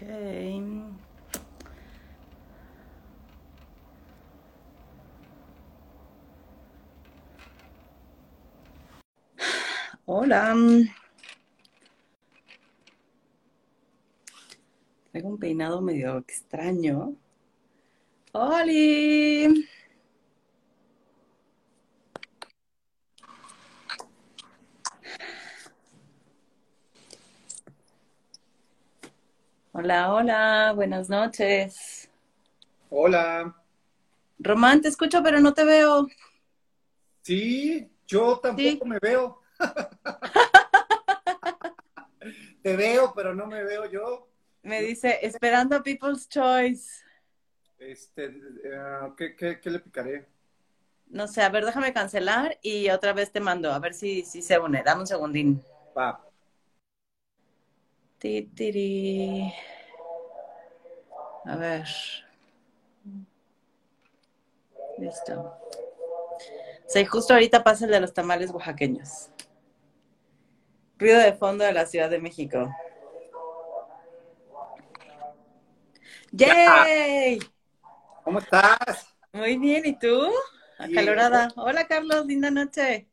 Okay. Hola. Tengo un peinado medio extraño. ¡Holi! Hola, hola, buenas noches. Hola. Román, te escucho, pero no te veo. Sí, yo tampoco me veo. te veo, pero no me veo yo. Me dice, esperando a People's Choice. Este, eh, ¿qué, le picaré? No sé, a ver, déjame cancelar y otra vez te mando, a ver si, si se une. Dame un segundín. Va. Titiri. A ver. Listo. Sí, justo ahorita pasa el de los tamales oaxaqueños. Ruido de fondo de la Ciudad de México. ¡Yay! ¿Cómo estás? Muy bien, ¿y tú? Acalorada. Hola, Carlos, linda noche.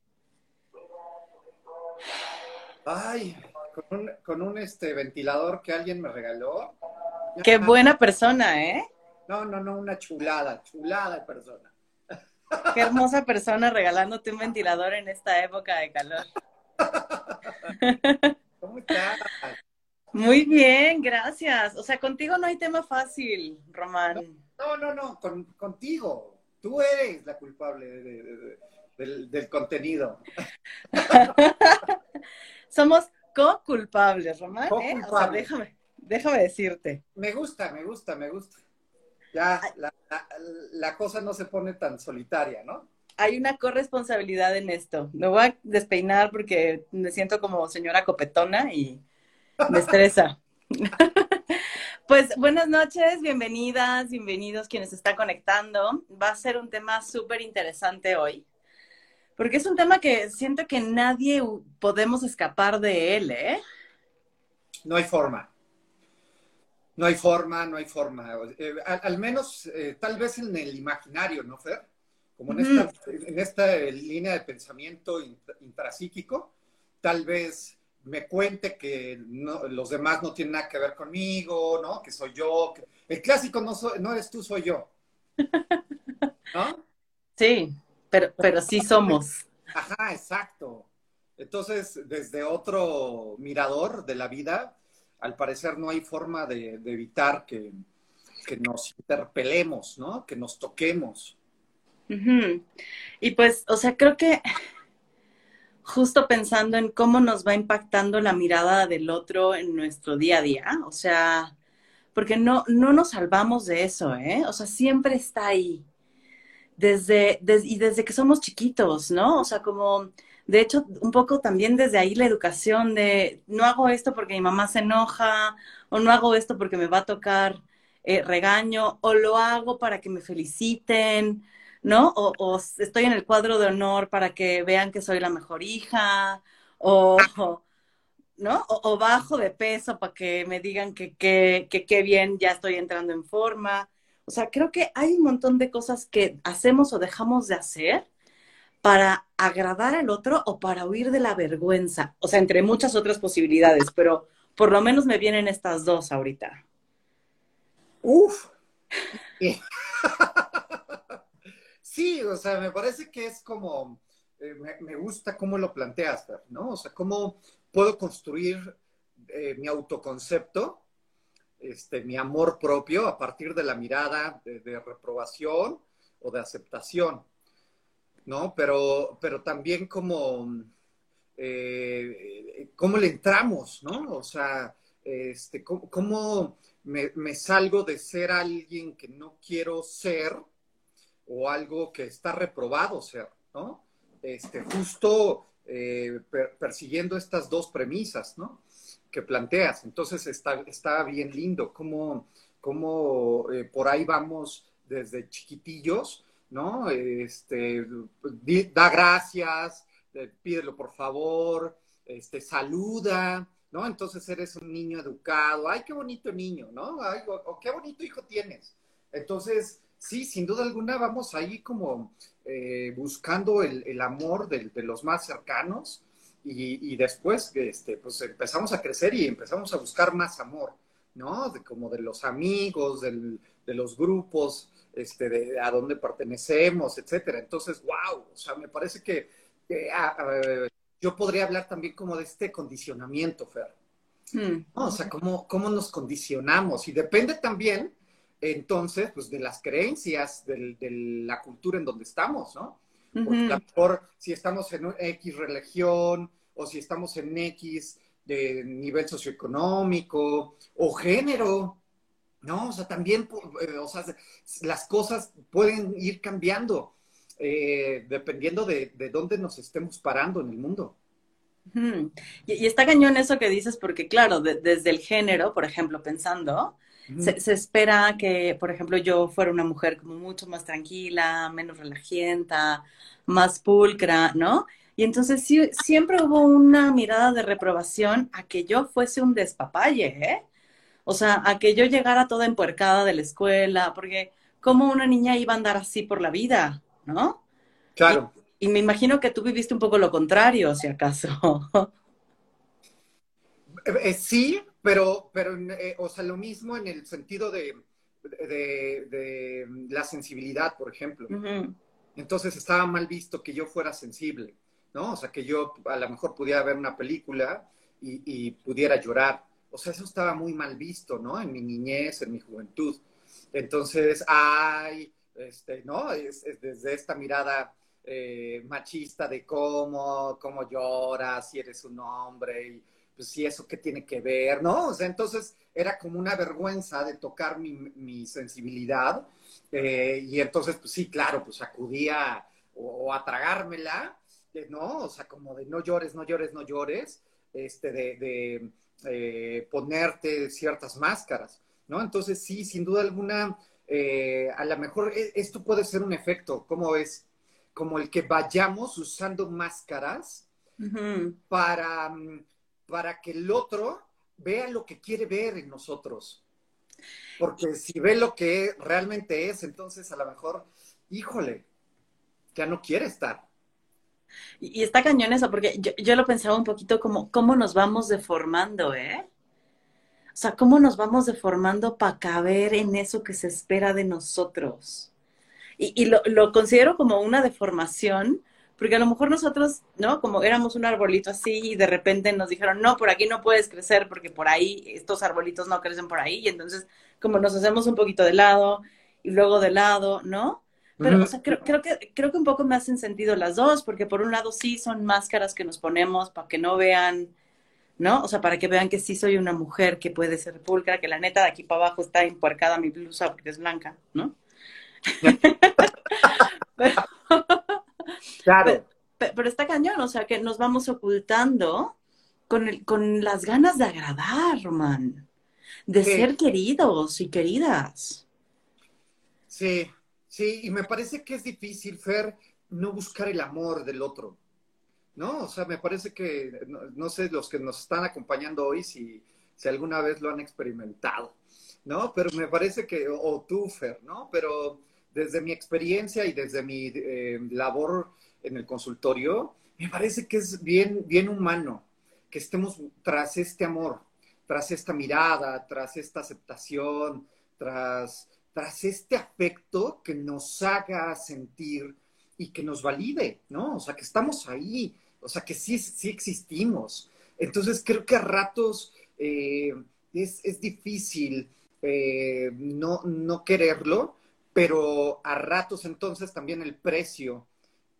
Ay, con un, este ventilador que alguien me regaló. Qué buena persona, ¿eh? No, no, no, una chulada, chulada de persona. Qué hermosa persona regalándote un ventilador en esta época de calor. ¿Cómo estás? Muy bien, gracias. O sea, contigo no hay tema fácil, Román. No, no, no, contigo. Tú eres la culpable del, del contenido. Somos co-culpables, Román. ¿eh? O sea, déjame, déjame decirte. Me gusta, me gusta, me gusta. Ya la, cosa no se pone tan solitaria, ¿no? Hay una corresponsabilidad en esto. Me voy a despeinar porque me siento como señora copetona y me estresa. pues buenas noches, bienvenidas, bienvenidos quienes están conectando. Va a ser un tema súper interesante hoy porque es un tema que siento que nadie podemos escapar de él, ¿eh? No hay forma. No hay forma, no hay forma. Eh, al, menos, eh, tal vez en el imaginario, ¿no, Fer? Como en, esta, en esta línea de pensamiento intrapsíquico, tal vez me cuente que los demás no tienen nada que ver conmigo, ¿no? Que soy yo. el clásico no, no eres tú, soy yo. ¿No? Sí, pero, pero sí somos. Ajá, exacto. Entonces, desde otro mirador de la vida, al parecer no hay forma de, evitar que, nos interpelemos, ¿no? Que nos toquemos. Y pues, o sea, creo que justo pensando en cómo nos va impactando la mirada del otro en nuestro día a día, o sea, porque no, no nos salvamos de eso, ¿eh? O sea, siempre está ahí desde, y desde que somos chiquitos, ¿no? O sea, como, de hecho, un poco también desde ahí la educación de, no hago esto porque mi mamá se enoja, o no hago esto porque me va a tocar eh, regaño, o lo hago para que me feliciten, ¿no? O, estoy en el cuadro de honor para que vean que soy la mejor hija, o, ¿no? O, bajo de peso para que me digan que qué bien ya estoy entrando en forma. O sea, creo que hay un montón de cosas que hacemos o dejamos de hacer para agradar al otro o para huir de la vergüenza. O sea, entre muchas otras posibilidades, pero por lo menos me vienen estas dos ahorita. Uf. sí, o sea, me parece que es como, eh, me, gusta cómo lo planteas, ¿no? O sea, cómo puedo construir eh, mi autoconcepto este, mi amor propio a partir de la mirada de, reprobación o de aceptación, ¿no? Pero, pero también como, eh, cómo le entramos, ¿no? O sea, este, cómo, me, salgo de ser alguien que no quiero ser o algo que está reprobado ser, ¿no? Este, justo eh, persiguiendo estas dos premisas, ¿no? Planteas. Entonces está, está bien lindo cómo, cómo eh, por ahí vamos desde chiquitillos, ¿no? Este, da gracias, pídelo por favor, este, saluda, ¿no? Entonces eres un niño educado, ay, qué bonito niño, ¿no? Ay, o, qué bonito hijo tienes. Entonces, sí, sin duda alguna vamos ahí como eh, buscando el, amor de, los más cercanos y, después este, pues empezamos a crecer y empezamos a buscar más amor, ¿no? De, como de los amigos, de los grupos, este, de a dónde pertenecemos, etcétera. Entonces, wow, o sea, me parece que ah, yo podría hablar también como de este condicionamiento, Fer. Hmm. O sea, cómo, cómo nos condicionamos. Y depende también entonces, pues de las creencias, de la cultura en donde estamos, ¿no? Porque a lo mejor si estamos en X religión o si estamos en X de nivel socioeconómico o género, ¿no? O sea, también, eh, o sea, las cosas pueden ir cambiando eh, dependiendo de, dónde nos estemos parando en el mundo. y, está cañón eso que dices, porque claro, desde el género, por ejemplo, pensando, se, espera que, por ejemplo, yo fuera una mujer como mucho más tranquila, menos relajienta, más pulcra, ¿no? Y entonces sí, siempre hubo una mirada de reprobación a que yo fuese un despapalle, ¿eh? O sea, a que yo llegara toda empuercada de la escuela, porque ¿cómo una niña iba a andar así por la vida, ¿no? Claro. Y, me imagino que tú viviste un poco lo contrario, si acaso. Eh, eh, sí, pero, pero, eh, o sea, lo mismo en el sentido de, de, la sensibilidad, por ejemplo. Entonces estaba mal visto que yo fuera sensible, ¿no? O sea, que yo a lo mejor pudiera ver una película y, pudiera llorar. O sea, eso estaba muy mal visto, ¿no? En mi niñez, en mi juventud. Entonces, ay, este, ¿no? Es, desde esta mirada eh, machista de cómo, cómo lloras, si eres un hombre y pues sí, eso qué tiene que ver, ¿no? O sea, entonces era como una vergüenza de tocar mi, sensibilidad eh, y entonces, pues sí, claro, pues acudía o, a tragármela, ¿no? O sea, como de no llores, no llores, no llores, este, de, eh, ponerte ciertas máscaras, ¿no? Entonces, sí, sin duda alguna, eh, a lo mejor esto puede ser un efecto, ¿cómo es? Como el que vayamos usando máscaras para mm, para que el otro vea lo que quiere ver en nosotros. Porque si ve lo que realmente es, entonces a lo mejor, híjole, ya no quiere estar. Y, está cañón eso, porque yo, lo pensaba un poquito como cómo nos vamos deformando, ¿eh? O sea, cómo nos vamos deformando para caber en eso que se espera de nosotros. Y, lo, considero como una deformación porque a lo mejor nosotros, ¿no? Como éramos un arbolito así y de repente nos dijeron, no, por aquí no puedes crecer porque por ahí estos arbolitos no crecen por ahí y entonces como nos hacemos un poquito de lado y luego de lado, ¿no? Pero, o sea, creo, creo, que, creo que un poco me hacen sentido las dos, porque por un lado sí son máscaras que nos ponemos para que no vean, ¿no? O sea, para que vean que sí soy una mujer que puede ser pulcra, que la neta de aquí para abajo está empuercada mi blusa porque es blanca, ¿no? Claro. Pero, está cañón, o sea, que nos vamos ocultando con, el, con las ganas de agradar, Román, de ser queridos y queridas. Sí, sí, y me parece que es difícil, Fer, no buscar el amor del otro. ¿No? O sea, me parece que, no, sé, los que nos están acompañando hoy, si, si alguna vez lo han experimentado, ¿no? Pero me parece que, o tú, Fer, ¿no? Pero desde mi experiencia y desde mi eh, labor en el consultorio, me parece que es bien, bien humano que estemos tras este amor, tras esta mirada, tras esta aceptación, tras, tras este afecto que nos haga sentir y que nos valide, ¿no? O sea, que estamos ahí, o sea, que sí, sí existimos. Entonces, creo que a ratos eh, es, es, difícil eh, no, no quererlo, pero a ratos entonces también el precio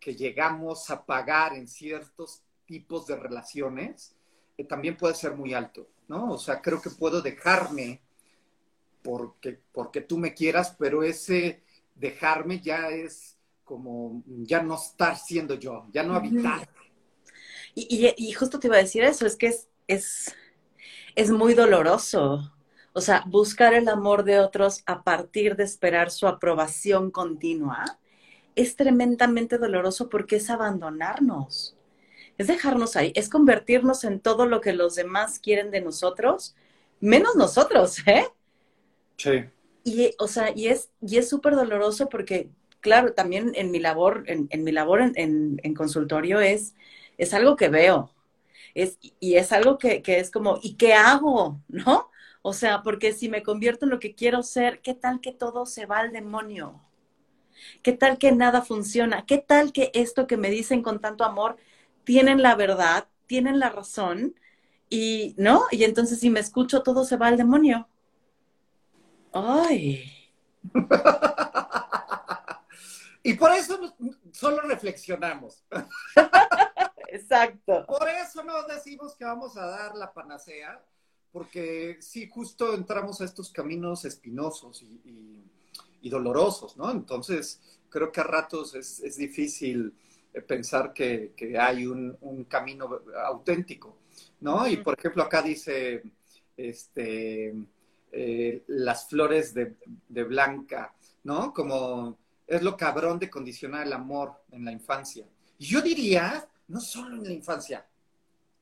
que llegamos a pagar en ciertos tipos de relaciones eh, también puede ser muy alto, ¿no? O sea, creo que puedo dejarme porque, porque tú me quieras, pero ese dejarme ya es como ya no estar siendo yo, ya no habitar. Y, y, justo te iba a decir eso, es que es, es, es muy doloroso o sea, buscar el amor de otros a partir de esperar su aprobación continua es tremendamente doloroso porque es abandonarnos. es dejarnos ahí, es convertirnos en todo lo que los demás quieren de nosotros, menos nosotros, ¿eh? Sí. Y, o sea, y es y es súper doloroso porque, claro, también en mi labor, en, mi labor en, en, consultorio es, es algo que veo. Es, y es algo que, que es como, ¿y qué hago? ¿No? O sea, porque si me convierto en lo que quiero ser, ¿qué tal que todo se va al demonio? ¿Qué tal que nada funciona? ¿Qué tal que esto que me dicen con tanto amor tienen la verdad, tienen la razón y, ¿no? Y entonces si me escucho todo se va al demonio. Ay. y por eso solo reflexionamos. Exacto. Por eso no decimos que vamos a dar la panacea, porque sí, justo entramos a estos caminos espinosos y, dolorosos, ¿no? Entonces, creo que a ratos es, es difícil eh, pensar que, hay un, camino auténtico, ¿no? Y por ejemplo, acá dice, este, eh, las flores de, Blanca, ¿no? Como es lo cabrón de condicionar el amor en la infancia. Y yo diría, no solo en la infancia,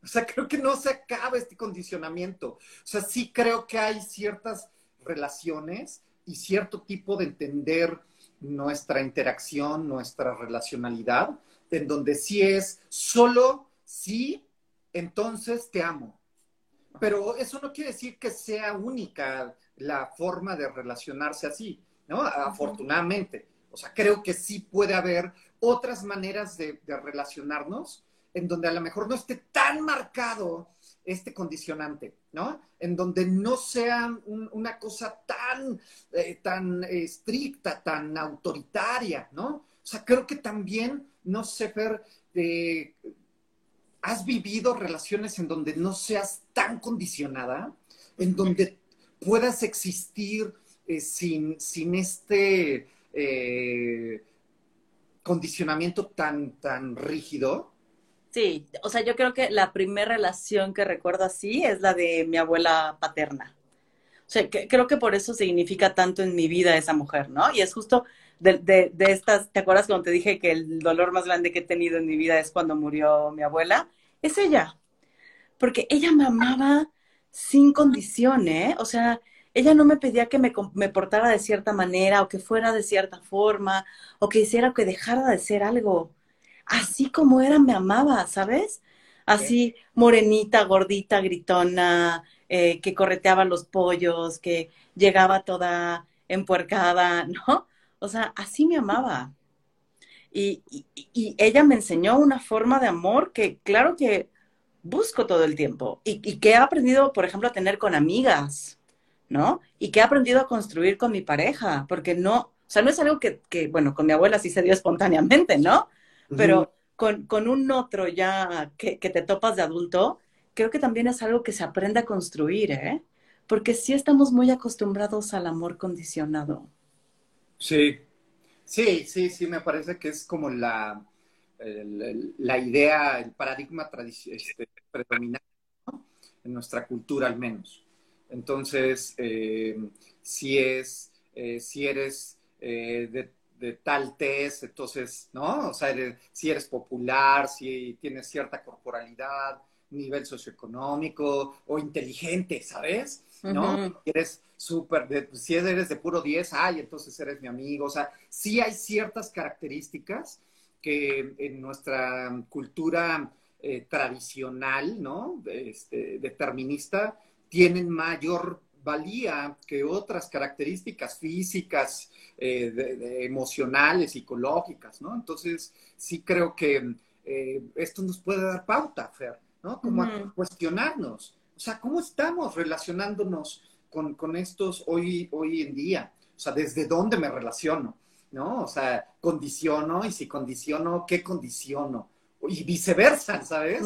o sea, creo que no se acaba este condicionamiento. O sea, sí creo que hay ciertas relaciones y cierto tipo de entender nuestra interacción, nuestra relacionalidad, en donde sí es solo sí, entonces te amo. Pero eso no quiere decir que sea única la forma de relacionarse así, ¿no? Afortunadamente. O sea, creo que sí puede haber otras maneras de, relacionarnos en donde a lo mejor no esté tan marcado este condicionante, ¿no? En donde no sea una cosa tan, eh, tan estricta, tan autoritaria, ¿no? O sea, creo que también no sé, Fer, ¿has vivido relaciones en donde no seas tan condicionada? En donde puedas existir eh, sin, sin, este eh, condicionamiento tan, tan rígido? Sí, o sea, yo creo que la primera relación que recuerdo así es la de mi abuela paterna. O sea, creo que por eso significa tanto en mi vida esa mujer, ¿no? Y es justo de, de, estas, ¿te acuerdas cuando te dije que el dolor más grande que he tenido en mi vida es cuando murió mi abuela? Es ella. Porque ella me amaba sin condición, ¿eh? O sea, ella no me pedía que me, me, portara de cierta manera o que fuera de cierta forma o que hiciera que dejara de ser algo. Así como era, me amaba, ¿sabes? Así, morenita, gordita, gritona, eh, que correteaba los pollos, que llegaba toda empuercada, ¿no? O sea, así me amaba. Y, ella me enseñó una forma de amor que, claro que busco todo el tiempo y, que he aprendido, por ejemplo, a tener con amigas, ¿no? Y que he aprendido a construir con mi pareja, porque no, o sea, no es algo que, bueno, con mi abuela sí se dio espontáneamente, ¿no? Pero con, con, un otro ya que, que, te topas de adulto, creo que también es algo que se aprende a construir, ¿eh? Porque sí estamos muy acostumbrados al amor condicionado. Sí, sí, sí, sí, me parece que es como la, la idea, el paradigma este, predominante en nuestra cultura al menos. Entonces, eh, si es, eh, si eres eh, de, tal test, entonces, ¿no? O sea, si eres popular, si tienes cierta corporalidad, nivel socioeconómico o inteligente, ¿sabes? ¿No? Eres súper, si eres de puro 10, ay, entonces eres mi amigo. O sea, sí hay ciertas características que en nuestra cultura eh, tradicional, ¿no? Este, determinista, tienen mayor valía que otras características físicas, eh, emocionales, psicológicas, ¿no? Entonces, sí creo que eh, esto nos puede dar pauta, Fer, ¿no? Como a cuestionarnos. O sea, ¿cómo estamos relacionándonos con, estos hoy, hoy en día? O sea, ¿desde dónde me relaciono? ¿No? O sea, condiciono y si condiciono, ¿qué condiciono? Y viceversa, ¿sabes?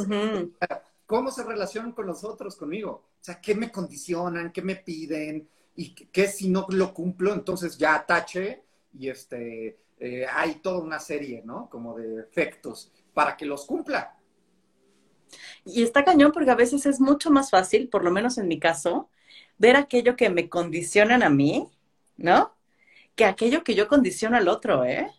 ¿Cómo se relacionan con los otros conmigo? O sea, ¿qué me condicionan? ¿Qué me piden? Y qué si no lo cumplo, entonces ya tache y este, eh, hay toda una serie, ¿no? Como de efectos para que los cumpla. Y está cañón porque a veces es mucho más fácil, por lo menos en mi caso, ver aquello que me condicionan a mí, ¿no? Que aquello que yo condiciono al otro, ¿eh?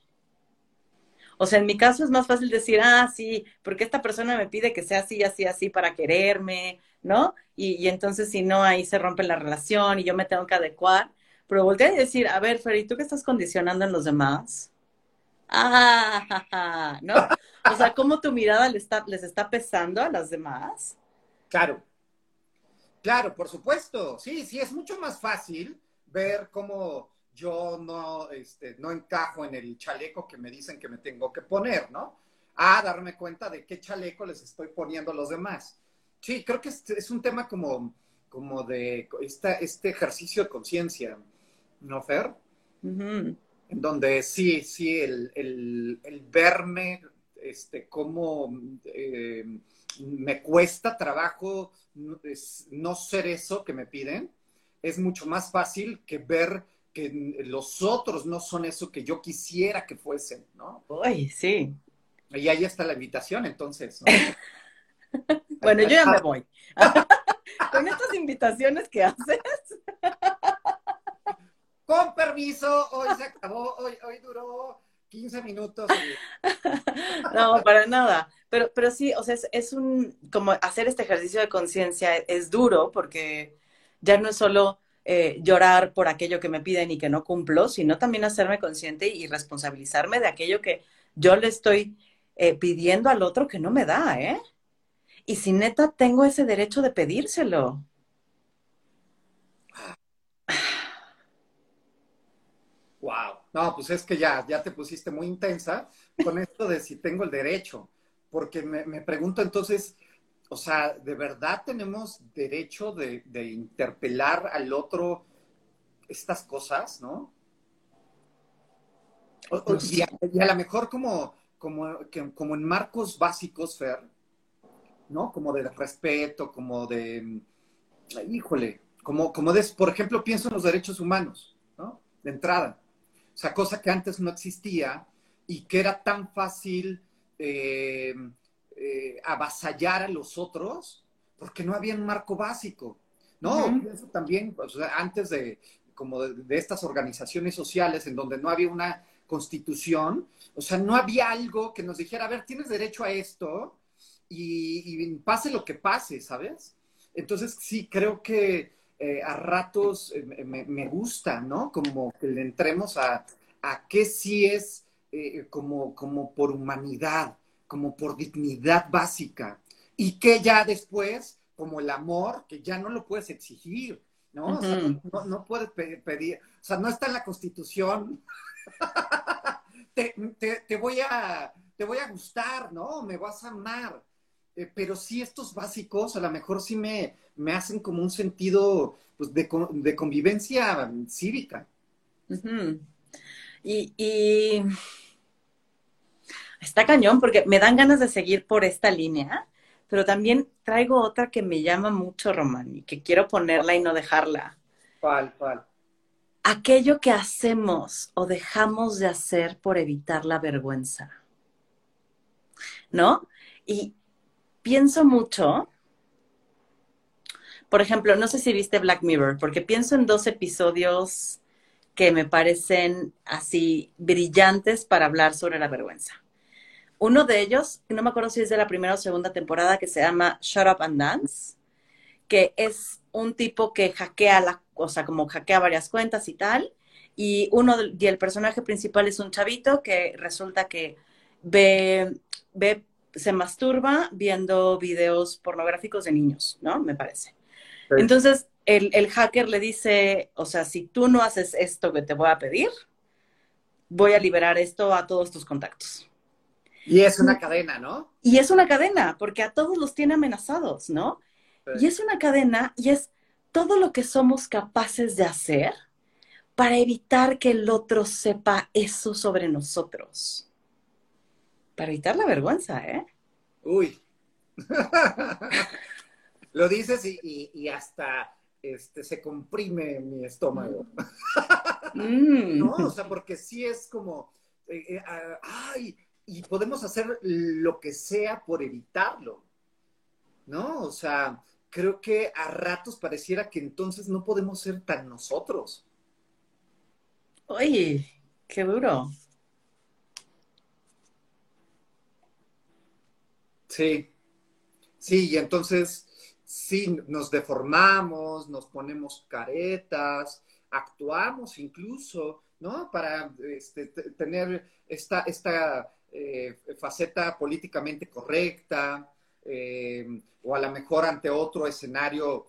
O sea, en mi caso es más fácil decir, ah, sí, porque esta persona me pide que sea así, así, así para quererme, ¿no? Y, y entonces si no, ahí se rompe la relación y yo me tengo que adecuar. Pero volteé a decir, a ver, Fer, tú qué estás condicionando en los demás? Ah, ¿no? O sea, ¿cómo tu mirada les está, les está pesando a las demás? Claro, claro, por supuesto. Sí, sí, es mucho más fácil ver cómo yo no, este, no encajo en el chaleco que me dicen que me tengo que poner, ¿no? A darme cuenta de qué chaleco les estoy poniendo a los demás. Sí, creo que es, es un tema como, como de esta, este ejercicio de conciencia, ¿no, Fer? En donde sí, sí, el, el, el verme este, cómo eh, me cuesta trabajo no ser eso que me piden, es mucho más fácil que ver que los otros no son eso que yo quisiera que fuesen, ¿no? Uy, sí. Y ahí está la invitación, entonces. bueno, yo ya me voy. Con estas invitaciones que haces. Con permiso, hoy se acabó, hoy, hoy duró 15 minutos. no, para nada. Pero, pero sí, o sea, es, es un, como hacer este ejercicio de conciencia es duro porque ya no es solo eh, llorar por aquello que me piden y que no cumplo, sino también hacerme consciente y responsabilizarme de aquello que yo le estoy eh, pidiendo al otro que no me da, ¿eh? Y si neta tengo ese derecho de pedírselo. Wow. No, pues es que ya, ya te pusiste muy intensa con esto de si tengo el derecho. Porque me, me pregunto entonces, o sea, ¿de verdad tenemos derecho de, interpelar al otro estas cosas, no? Pues y, a, lo mejor como, como, como en marcos básicos, Fer, ¿no? Como de respeto, como de, híjole, como, como de, por ejemplo, pienso en los derechos humanos, ¿no? De entrada. O sea, cosa que antes no existía y que era tan fácil eh, eh, avasallar a los otros porque no había un marco básico. No, eso también, antes de como de, estas organizaciones sociales en donde no había una constitución, o sea, no había algo que nos dijera, a ver, tienes derecho a esto y, pase lo que pase, ¿sabes? Entonces, sí, creo que eh, a ratos eh, me, gusta, ¿no? Como que le entremos a, a qué sí es como, como por humanidad, como por dignidad básica y que ya después, como el amor, que ya no lo puedes exigir, ¿no? o sea, no, puedes pedir, o sea, no está en la constitución. te, voy a, te voy a gustar, ¿no? Me vas a amar. Eh, pero sí estos básicos a lo mejor sí me, me hacen como un sentido pues, de, de convivencia cívica. y está cañón porque me dan ganas de seguir por esta línea, pero también traigo otra que me llama mucho, Román, y que quiero ponerla y no dejarla. ¿Cuál, cuál? Aquello que hacemos o dejamos de hacer por evitar la vergüenza. ¿No? Y pienso mucho, por ejemplo, no sé si viste Black Mirror, porque pienso en dos episodios que me parecen así brillantes para hablar sobre la vergüenza. Uno de ellos, no me acuerdo si es de la primera o segunda temporada, que se llama Shut Up and Dance, que es un tipo que hackea la, o sea, como hackea varias cuentas y tal. Y uno y el personaje principal es un chavito que resulta que ve, ve, se masturba viendo videos pornográficos de niños, ¿no? Me parece. Entonces, el, el hacker le dice, o sea, si tú no haces esto que te voy a pedir, voy a liberar esto a todos tus contactos. Y es una cadena, ¿no? Y es una cadena, porque a todos los tiene amenazados, ¿no? Y es una cadena y es todo lo que somos capaces de hacer para evitar que el otro sepa eso sobre nosotros. Para evitar la vergüenza, ¿eh? Uy. Lo dices y, hasta este, se comprime mi estómago. Mm. no, o sea, porque sí es como, eh, eh, ah, ay, y podemos hacer lo que sea por evitarlo, ¿no? O sea, creo que a ratos pareciera que entonces no podemos ser tan nosotros. Oye, qué duro. Sí, sí, y entonces sí, nos deformamos, nos ponemos caretas, actuamos incluso, ¿no? Para este, tener esta, esta eh, faceta políticamente correcta, eh, o a lo mejor ante otro escenario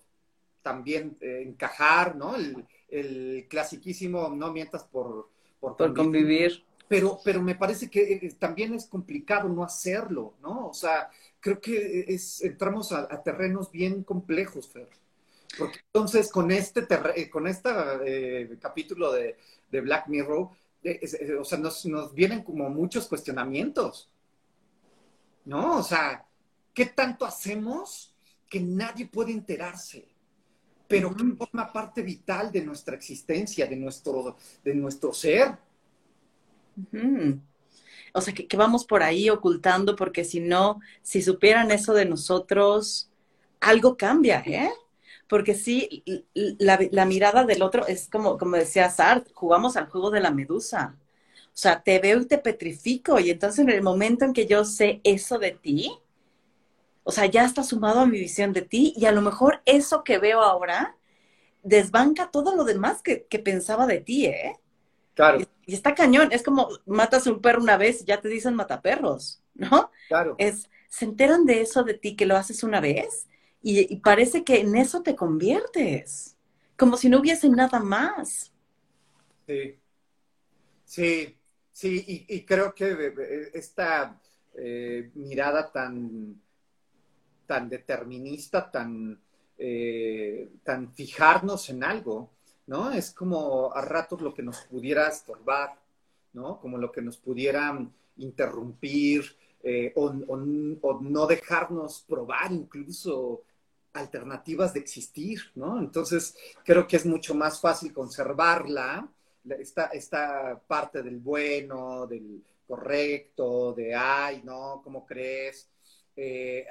también eh, encajar, ¿no? El, el clasiquísimo no mientas por, por, convivir. Pero, pero me parece que también es complicado no hacerlo, ¿no? O sea, creo que es, entramos a, terrenos bien complejos, Fer. Porque entonces con este, con este capítulo de, de Black Mirror, o sea, nos, nos, vienen como muchos cuestionamientos, ¿no? O sea, ¿qué tanto hacemos que nadie puede enterarse? Pero que forma parte vital de nuestra existencia, de nuestro, de nuestro ser. O sea, que, vamos por ahí ocultando, porque si no, si supieran eso de nosotros, algo cambia, ¿eh? Porque sí, la, mirada del otro es como, como decía Sartre, jugamos al juego de la medusa. O sea, te veo y te petrifico. Y entonces en el momento en que yo sé eso de ti, o sea, ya está sumado a mi visión de ti y a lo mejor eso que veo ahora desbanca todo lo demás que, pensaba de ti, ¿eh? Claro. Y, está cañón. Es como matas a un perro una vez y ya te dicen mataperros, ¿no? Claro. Es, se enteran de eso de ti que lo haces una vez y, parece que en eso te conviertes, como si no hubiese nada más. Sí, sí, sí, y, creo que esta eh, mirada tan, tan determinista, tan, eh, tan fijarnos en algo, ¿no? Es como a ratos lo que nos pudiera estorbar, ¿no? Como lo que nos pudiera interrumpir eh, o, no dejarnos probar incluso alternativas de existir, ¿no? Entonces, creo que es mucho más fácil conservarla, esta, esta parte del bueno, del correcto, de, ay, ¿no? ¿Cómo crees? Eh,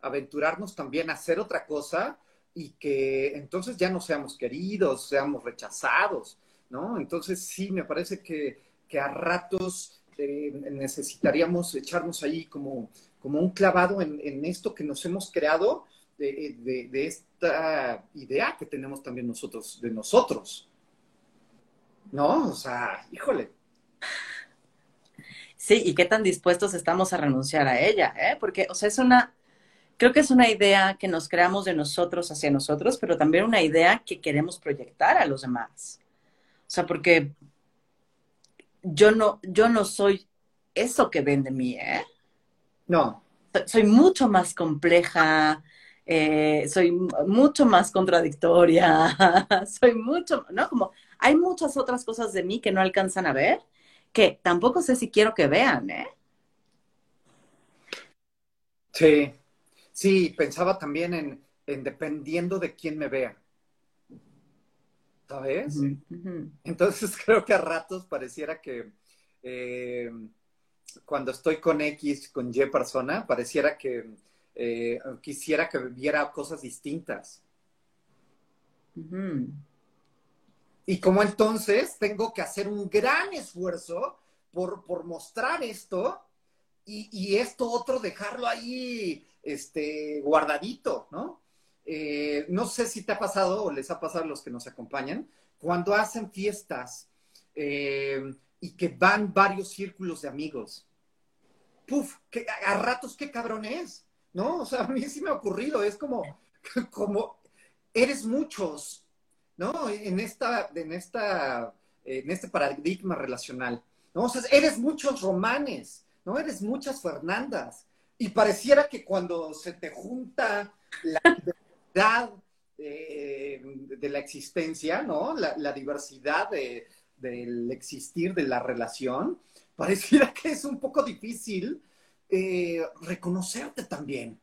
aventurarnos también a hacer otra cosa y que entonces ya no seamos queridos, seamos rechazados, ¿no? Entonces, sí, me parece que, que a ratos eh, necesitaríamos echarnos ahí como, como un clavado en, en esto que nos hemos creado de, esta idea que tenemos también nosotros, de nosotros. ¿No? O sea, híjole. Sí, y qué tan dispuestos estamos a renunciar a ella, ¿eh? Porque, o sea, es una, creo que es una idea que nos creamos de nosotros hacia nosotros, pero también una idea que queremos proyectar a los demás. O sea, porque yo no, yo no soy eso que ven de mí, ¿eh? No. Soy mucho más compleja, eh, soy mucho más contradictoria, soy mucho, ¿no? Como hay muchas otras cosas de mí que no alcanzan a ver, que tampoco sé si quiero que vean, ¿eh? Sí, sí, pensaba también en, dependiendo de quién me vea. ¿Sabes? Entonces creo que a ratos pareciera que eh, cuando estoy con X, con Y persona, pareciera que eh, quisiera que viera cosas distintas. Y como entonces tengo que hacer un gran esfuerzo por, por mostrar esto y, esto otro dejarlo ahí este, guardadito, ¿no? Eh, no sé si te ha pasado o les ha pasado a los que nos acompañan, cuando hacen fiestas eh, y que van varios círculos de amigos. Puf, que, a ratos qué cabrón es. ¿No? O sea, a mí sí me ha ocurrido, es como, como eres muchos, ¿no? En esta, en esta, en este paradigma relacional, ¿no? Eres muchos romanes, ¿no? Eres muchas Fernandas. Y pareciera que cuando se te junta la diversidad eh, de la existencia, ¿no? La, diversidad del existir de la relación, pareciera que es un poco difícil eh, reconocerte también.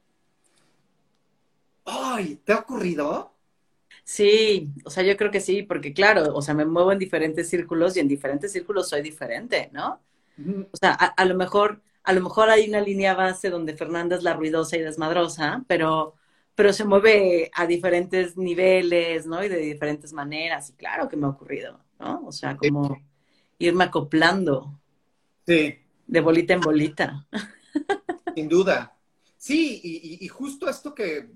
Ay, ¿te ha ocurrido? Sí, o sea, yo creo que sí, porque claro, o sea, me muevo en diferentes círculos y en diferentes círculos soy diferente, ¿no? O sea, a, lo mejor, a lo mejor hay una línea base donde Fernanda es la ruidosa y desmadrosa, pero, pero se mueve a diferentes niveles, ¿no? Y de diferentes maneras, y claro que me ha ocurrido, ¿no? O sea, como irme acoplando. Sí. De bolita en bolita. Sin duda. Sí, y, justo esto que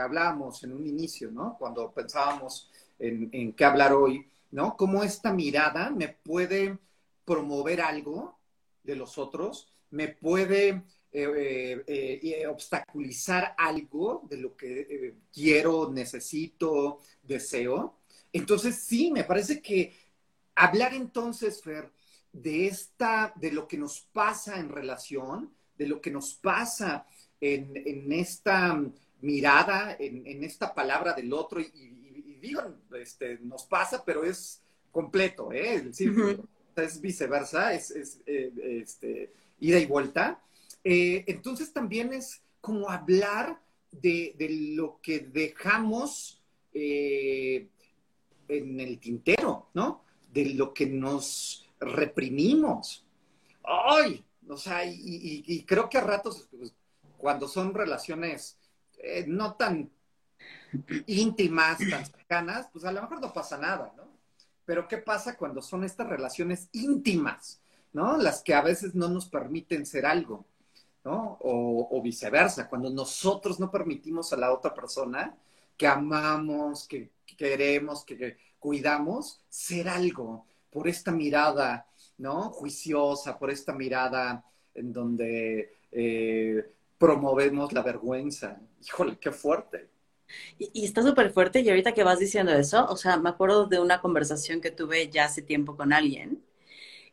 hablábamos en un inicio, ¿no? Cuando pensábamos en, en qué hablar hoy, ¿no? Cómo esta mirada me puede promover algo de los otros, me puede eh, eh, eh, obstaculizar algo de lo que quiero, necesito, deseo. Entonces, sí, me parece que hablar entonces, Fer, de esta, de lo que nos pasa en relación, de lo que nos pasa en, esta mirada, en, esta palabra del otro, y, digo, este, nos pasa, pero es completo, ¿eh? es viceversa, es, este, ida y vuelta. Eh, entonces también es como hablar de, lo que dejamos eh, en el tintero, ¿no? De lo que nos reprimimos. ¡Ay! O sea, y, creo que a ratos, pues, cuando son relaciones eh, no tan íntimas, tan cercanas, pues a lo mejor no pasa nada, ¿no? Pero ¿qué pasa cuando son estas relaciones íntimas, ¿no? Las que a veces no nos permiten ser algo. ¿no? O, viceversa, cuando nosotros no permitimos a la otra persona que amamos, que, queremos, que, cuidamos, ser algo por esta mirada, ¿no? Juiciosa, por esta mirada en donde eh, promovemos la vergüenza. Híjole, qué fuerte. Y, y está súper fuerte y ahorita que vas diciendo eso, o sea, me acuerdo de una conversación que tuve ya hace tiempo con alguien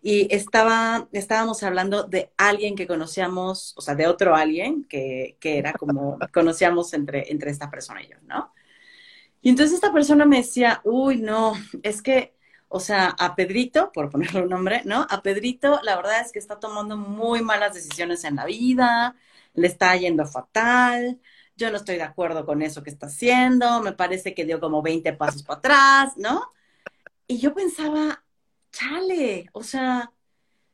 y estaba, estábamos hablando de alguien que conocíamos, o sea, de otro alguien que, que era como conocíamos entre, entre esta persona y yo, ¿no? Y entonces esta persona me decía, uy, no, es que, o sea, a Pedrito, por ponerle un nombre, ¿no? A Pedrito, la verdad es que está tomando muy malas decisiones en la vida, le está yendo fatal, yo no estoy de acuerdo con eso que está haciendo, me parece que dio como 20 pasos para atrás, ¿no? Y yo pensaba, chale, o sea,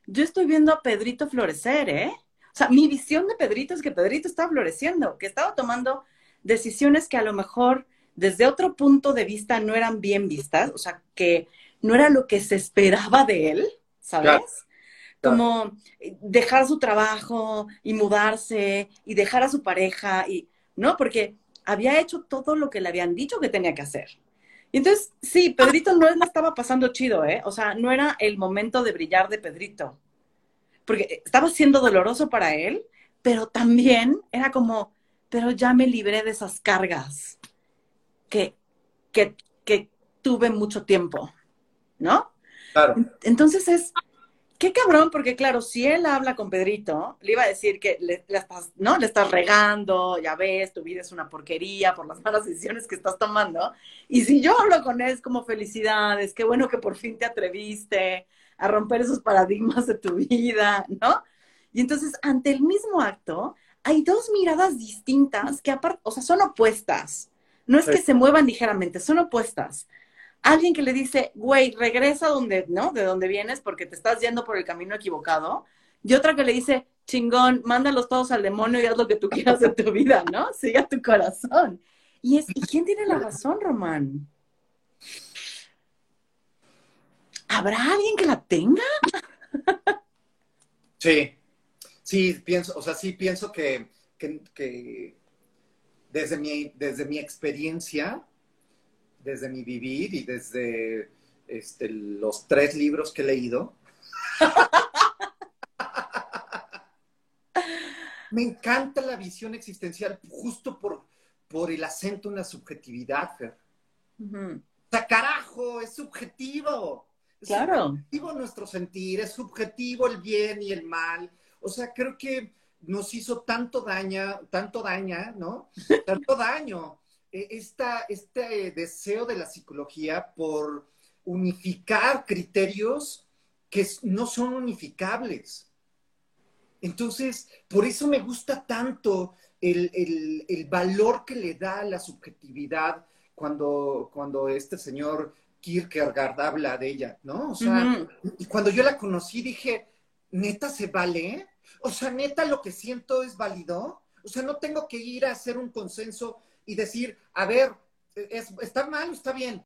yo estoy viendo a Pedrito florecer, ¿eh? O sea, mi visión de Pedrito es que Pedrito está floreciendo, que estaba tomando decisiones que a lo mejor desde otro punto de vista no eran bien vistas, o sea, que no era lo que se esperaba de él, ¿sabes? Como dejar su trabajo y mudarse y dejar a su pareja y, ¿no? Porque había hecho todo lo que le habían dicho que tenía que hacer. Y entonces, sí, Pedrito no la estaba pasando chido, ¿eh? O sea, no era el momento de brillar de Pedrito. Porque estaba siendo doloroso para él, pero también era como, pero ya me libré de esas cargas que, que, que tuve mucho tiempo, ¿no? Claro. Entonces es, qué cabrón, porque claro, si él habla con Pedrito, le iba a decir que le, estás, ¿no? Le estás regando, ya ves, tu vida es una porquería por las malas decisiones que estás tomando. Y si yo hablo con él, es como felicidades, qué bueno que por fin te atreviste a romper esos paradigmas de tu vida, ¿no? Y entonces, ante el mismo acto, hay dos miradas distintas que aparte, o sea, son opuestas. No es que se muevan ligeramente, son opuestas alguien que le dice, güey, regresa donde, ¿no? De donde vienes porque te estás yendo por el camino equivocado. Y otra que le dice, chingón, mándalos todos al demonio y haz lo que tú quieras de tu vida, ¿no? Siga tu corazón. Y es, ¿y quién tiene la razón, Román? ¿Habrá alguien que la tenga? Sí, sí, pienso, o sea, sí pienso que, que, desde, mi, desde mi experiencia, desde mi vivir y desde este, los tres libros que he leído. Me encanta la visión existencial justo por, por el acento en la subjetividad, Fer. O sea, carajo, es subjetivo. Es claro. subjetivo nuestro sentir, es subjetivo el bien y el mal. O sea, creo que nos hizo tanto daño, tanto daño, ¿no? Tanto daño esta, este deseo de la psicología por unificar criterios que no son unificables. Entonces, por eso me gusta tanto el, valor que le da a la subjetividad cuando, cuando este señor Kierkegaard habla de ella, ¿no? O sea, y cuando yo la conocí dije, neta se vale, o sea, neta lo que siento es válido, o sea, no tengo que ir a hacer un consenso y decir, a ver, ¿está mal o está bien?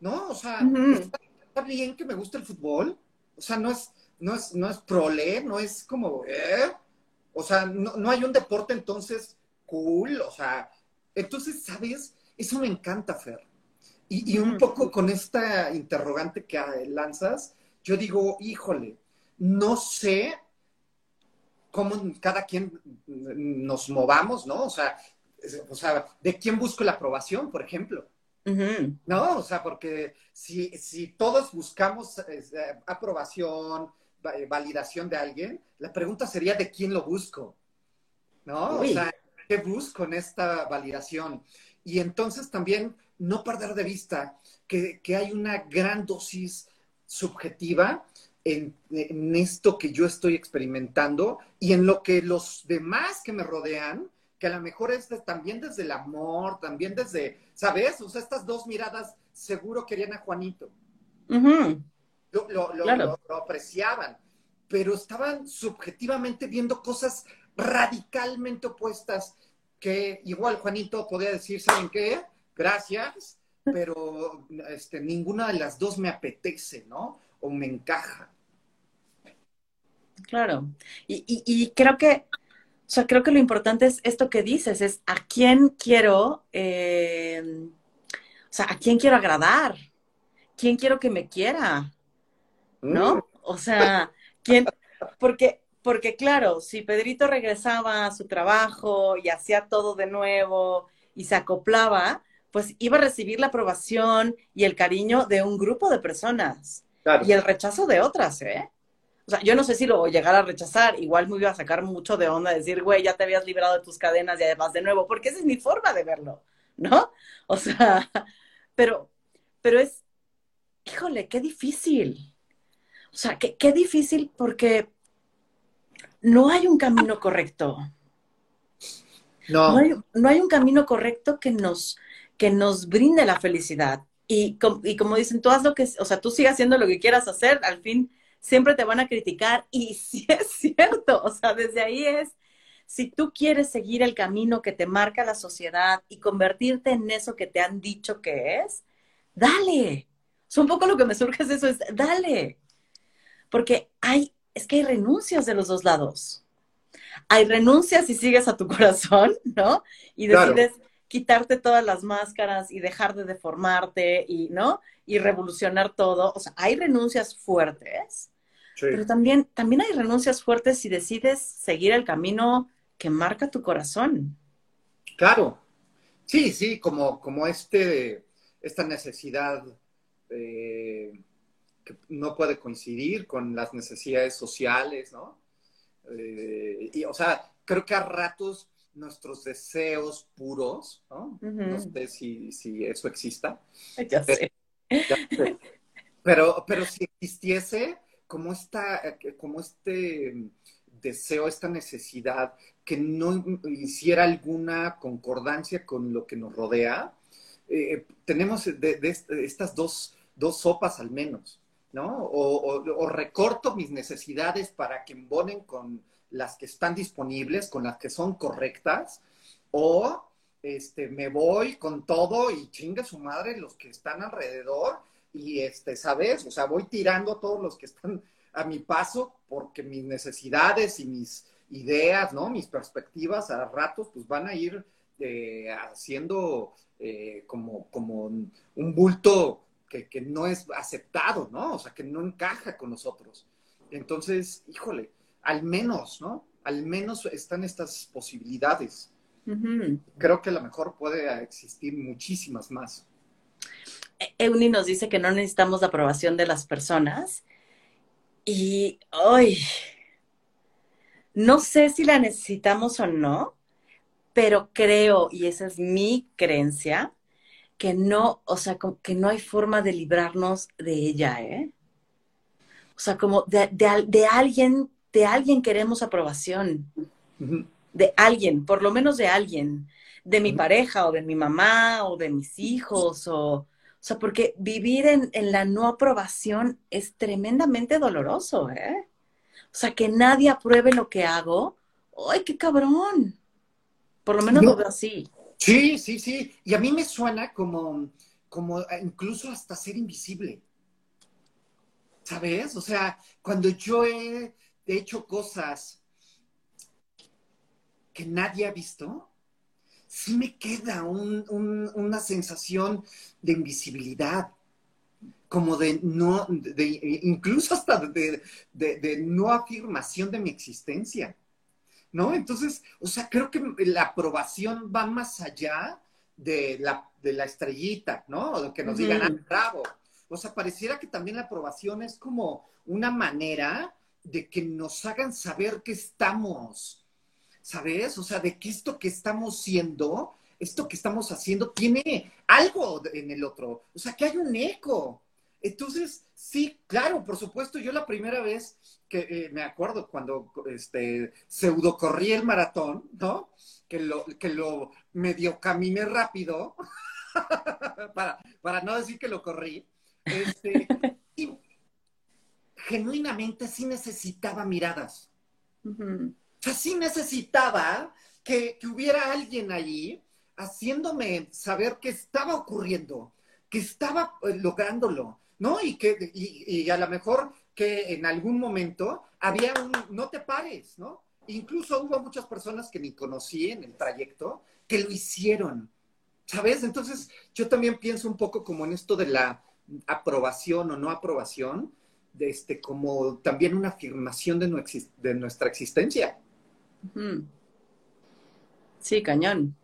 ¿No? O sea, ¿está, bien que me guste el fútbol? O sea, no es, no es, no es prole, no es como, ¿eh? O sea, no, no hay un deporte entonces cool, o sea, entonces, ¿sabes? Eso me encanta, Fer. Y, un poco con esta interrogante que lanzas, yo digo, híjole, no sé cómo cada quien nos movamos, ¿no? O sea, o sea, ¿de quién busco la aprobación, por ejemplo? No, o sea, porque si, si todos buscamos eh, aprobación, validación de alguien, la pregunta sería ¿de quién lo busco? ¿No? O sea, ¿qué busco en esta validación? Y entonces también no perder de vista que, hay una gran dosis subjetiva en, esto que yo estoy experimentando y en lo que los demás que me rodean, que a lo mejor es también desde el amor, también desde, ¿sabes? O sea, estas dos miradas seguro querían a Juanito. lo, apreciaban, pero estaban subjetivamente viendo cosas radicalmente opuestas que igual Juanito podía decir, ¿saben qué? Gracias, pero este, ninguna de las dos me apetece, ¿no? O me encaja. Claro. Y, creo que, o sea, creo que lo importante es esto que dices, es a quién quiero, eh, o sea, a quién quiero agradar, quién quiero que me quiera, ¿no? Mm. O sea, quién, porque porque claro, si Pedrito regresaba a su trabajo y hacía todo de nuevo y se acoplaba, pues iba a recibir la aprobación y el cariño de un grupo de personas y el rechazo de otras, ¿eh? O sea, yo no sé si lo llegara a rechazar, igual me iba a sacar mucho de onda decir, güey, ya te habías librado de tus cadenas y además de nuevo, porque esa es mi forma de verlo, ¿no? O sea, pero, pero es, híjole, qué difícil. O sea, qué, qué difícil porque no hay un camino correcto. No. No hay, un camino correcto que nos, que nos brinde la felicidad. Y, y, como dicen, tú haz lo que, o sea, tú sigas haciendo lo que quieras hacer, al fin siempre te van a criticar. Y sí es cierto, o sea, desde ahí es, si tú quieres seguir el camino que te marca la sociedad y convertirte en eso que te han dicho que es, dale. O un poco lo que me surge es eso, es dale. Porque hay es que hay renuncias de los dos lados. Hay renuncias si sigues a tu corazón, ¿no? Y decides quitarte todas las máscaras y dejar de deformarte y, ¿no? Y revolucionar todo. O sea, hay renuncias fuertes, pero también, también hay renuncias fuertes si decides seguir el camino que marca tu corazón. Claro. Sí, sí, como, como este, esta necesidad eh, que no puede coincidir con las necesidades sociales, ¿no? Eh, y, o sea, creo que a ratos nuestros deseos puros, ¿no? No sé si, eso exista. Ya sé. Pero, pero si existiese como, esta, como este deseo, esta necesidad que no hiciera alguna concordancia con lo que nos rodea, eh, tenemos de, estas dos, dos sopas al menos. ¿no? O, recorto mis necesidades para que embonen con las que están disponibles, con las que son correctas, o este, me voy con todo y chinga su madre los que están alrededor y, este, ¿sabes? O sea, voy tirando a todos los que están a mi paso porque mis necesidades y mis ideas, ¿no? Mis perspectivas a ratos, pues van a ir eh, haciendo eh, como, como un bulto que, no es aceptado, ¿no? O sea, que no encaja con nosotros. Entonces, híjole, al menos, ¿no? Al menos están estas posibilidades. Creo que a lo mejor puede existir muchísimas más. Euni nos dice que no necesitamos la aprobación de las personas. Y hoy, no sé si la necesitamos o no, pero creo, y esa es mi creencia, que no, o sea, que no hay forma de librarnos de ella, ¿eh? O sea, como de, de, alguien, de alguien queremos aprobación. De alguien, por lo menos de alguien. De mi pareja o de mi mamá o de mis hijos o... O sea, porque vivir en, en la no aprobación es tremendamente doloroso, ¿eh? O sea, que nadie apruebe lo que hago. ¡Ay, qué cabrón! Por lo menos lo veo así. Sí, sí, sí. Y a mí me suena como, como incluso hasta ser invisible. ¿Sabes? O sea, cuando yo he hecho cosas que nadie ha visto, sí me queda una sensación de invisibilidad, como de no, de, incluso hasta de, de, no afirmación de mi existencia. ¿No? Entonces, o sea, creo que la aprobación va más allá de la, de la estrellita, ¿no? O de que nos digan, ah, bravo. O sea, pareciera que también la aprobación es como una manera de que nos hagan saber que estamos, ¿sabes? O sea, de que esto que estamos siendo, esto que estamos haciendo, tiene algo en el otro. O sea, que hay un eco. Entonces, sí, claro, por supuesto, yo la primera vez que eh, me acuerdo cuando este, pseudo corrí el maratón, ¿no? Que lo, que lo medio caminé rápido, para, no decir que lo corrí, este, genuinamente sí necesitaba miradas. O sea, sí necesitaba que, que hubiera alguien allí haciéndome saber qué estaba ocurriendo, que estaba eh, lográndolo, ¿no? Y que y, a lo mejor que en algún momento había un no te pares, ¿no? Incluso hubo muchas personas que ni conocí en el trayecto que lo hicieron, ¿sabes? Entonces yo también pienso un poco como en esto de la aprobación o no aprobación, de este, como también una afirmación de, de nuestra existencia. Sí, cañón.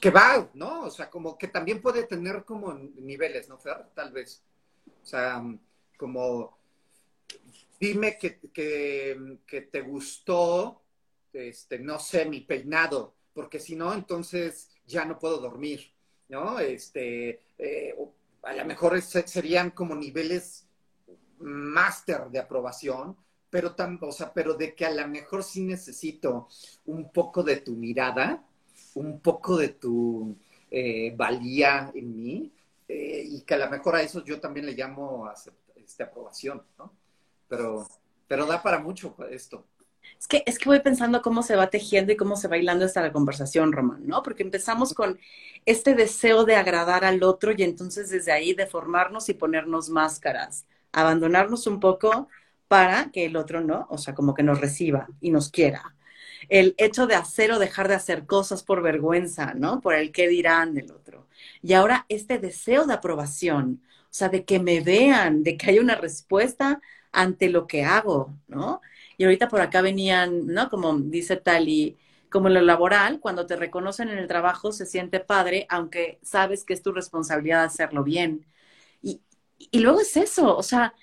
Que va, ¿no? O sea, como que también puede tener como niveles, ¿no, Fer? Tal vez. O sea, como dime que, que, te gustó, este, no sé, mi peinado, porque si no, entonces ya no puedo dormir, ¿no? Este, eh, a lo mejor serían como niveles máster de aprobación, pero, tan, o sea, pero de que a lo mejor sí necesito un poco de tu mirada, un poco de tu eh, valía en mí, eh, y que a lo mejor a eso yo también le llamo este, aprobación, ¿no? Pero, pero da para mucho esto. Es que, es que voy pensando cómo se va tejiendo y cómo se va hilando la conversación, Román, ¿no? Porque empezamos con este deseo de agradar al otro y entonces desde ahí deformarnos y ponernos máscaras, abandonarnos un poco para que el otro no, o sea, como que nos reciba y nos quiera el hecho de hacer o dejar de hacer cosas por vergüenza, ¿no? Por el qué dirán del otro. Y ahora este deseo de aprobación, o sea, de que me vean, de que haya una respuesta ante lo que hago, ¿no? Y ahorita por acá venían, ¿no? Como dice Tali, como en lo laboral, cuando te reconocen en el trabajo se siente padre, aunque sabes que es tu responsabilidad hacerlo bien. Y, y luego es eso, o sea,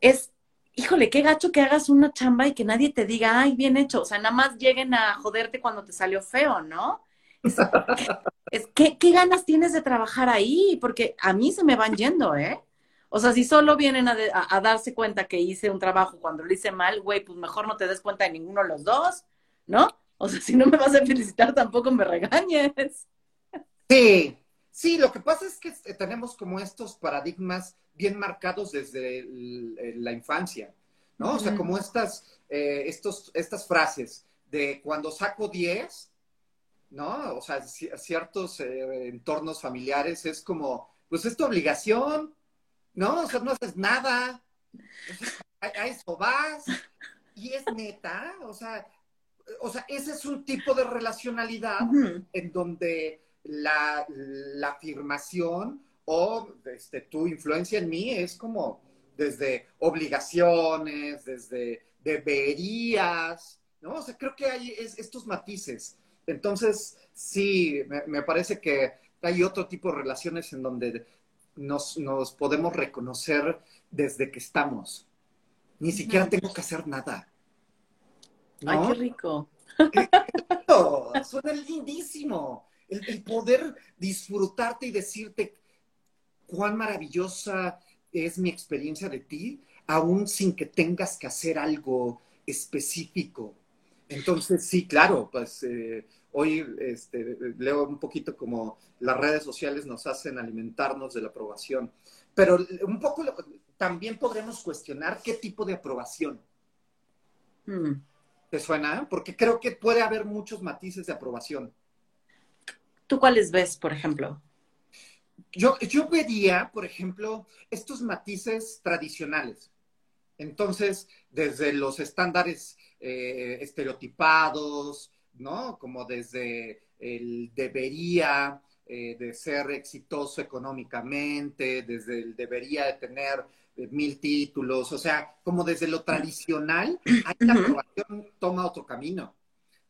es híjole, qué gacho que hagas una chamba y que nadie te diga, ay, bien hecho. O sea, nada más lleguen a joderte cuando te salió feo, ¿no? Es, ¿qué, ganas tienes de trabajar ahí? Porque a mí se me van yendo, ¿eh? O sea, si solo vienen a, a, darse cuenta que hice un trabajo cuando lo hice mal, güey, pues mejor no te des cuenta de ninguno de los dos, ¿no? O sea, si no me vas a felicitar, tampoco me regañes. Sí, sí, lo que pasa es que tenemos como estos paradigmas bien marcados desde la infancia, ¿no? O sea, como estas, eh, estos, estas frases de cuando saco 10, ¿no? O sea, ciertos eh, entornos familiares es como, pues es tu obligación, ¿no? O sea, no haces nada, a, eso vas, y es neta, o sea, o sea, ese es un tipo de relacionalidad en donde la, la afirmación o este, tu influencia en mí es como desde obligaciones, desde deberías, ¿no? O sea, creo que hay estos matices. Entonces, sí, me, parece que hay otro tipo de relaciones en donde nos, podemos reconocer desde que estamos. Ni siquiera tengo que hacer nada. Ay, qué rico. Suena lindísimo. El, poder disfrutarte y decirte, cuán maravillosa es mi experiencia de ti, aún sin que tengas que hacer algo específico. Entonces, sí, claro, pues eh, hoy este, leo un poquito como las redes sociales nos hacen alimentarnos de la aprobación, pero un poco también podremos cuestionar qué tipo de aprobación. Hmm. ¿Te suena? Porque creo que puede haber muchos matices de aprobación. ¿Tú cuáles ves, por ejemplo? yo, yo vería, por ejemplo, estos matices tradicionales. Entonces, desde los estándares eh, estereotipados ¿no? Como desde el debería eh, de ser exitoso económicamente, desde el debería de tener eh, mil títulos, o sea, como desde lo tradicional, ahí la aprobación toma otro camino,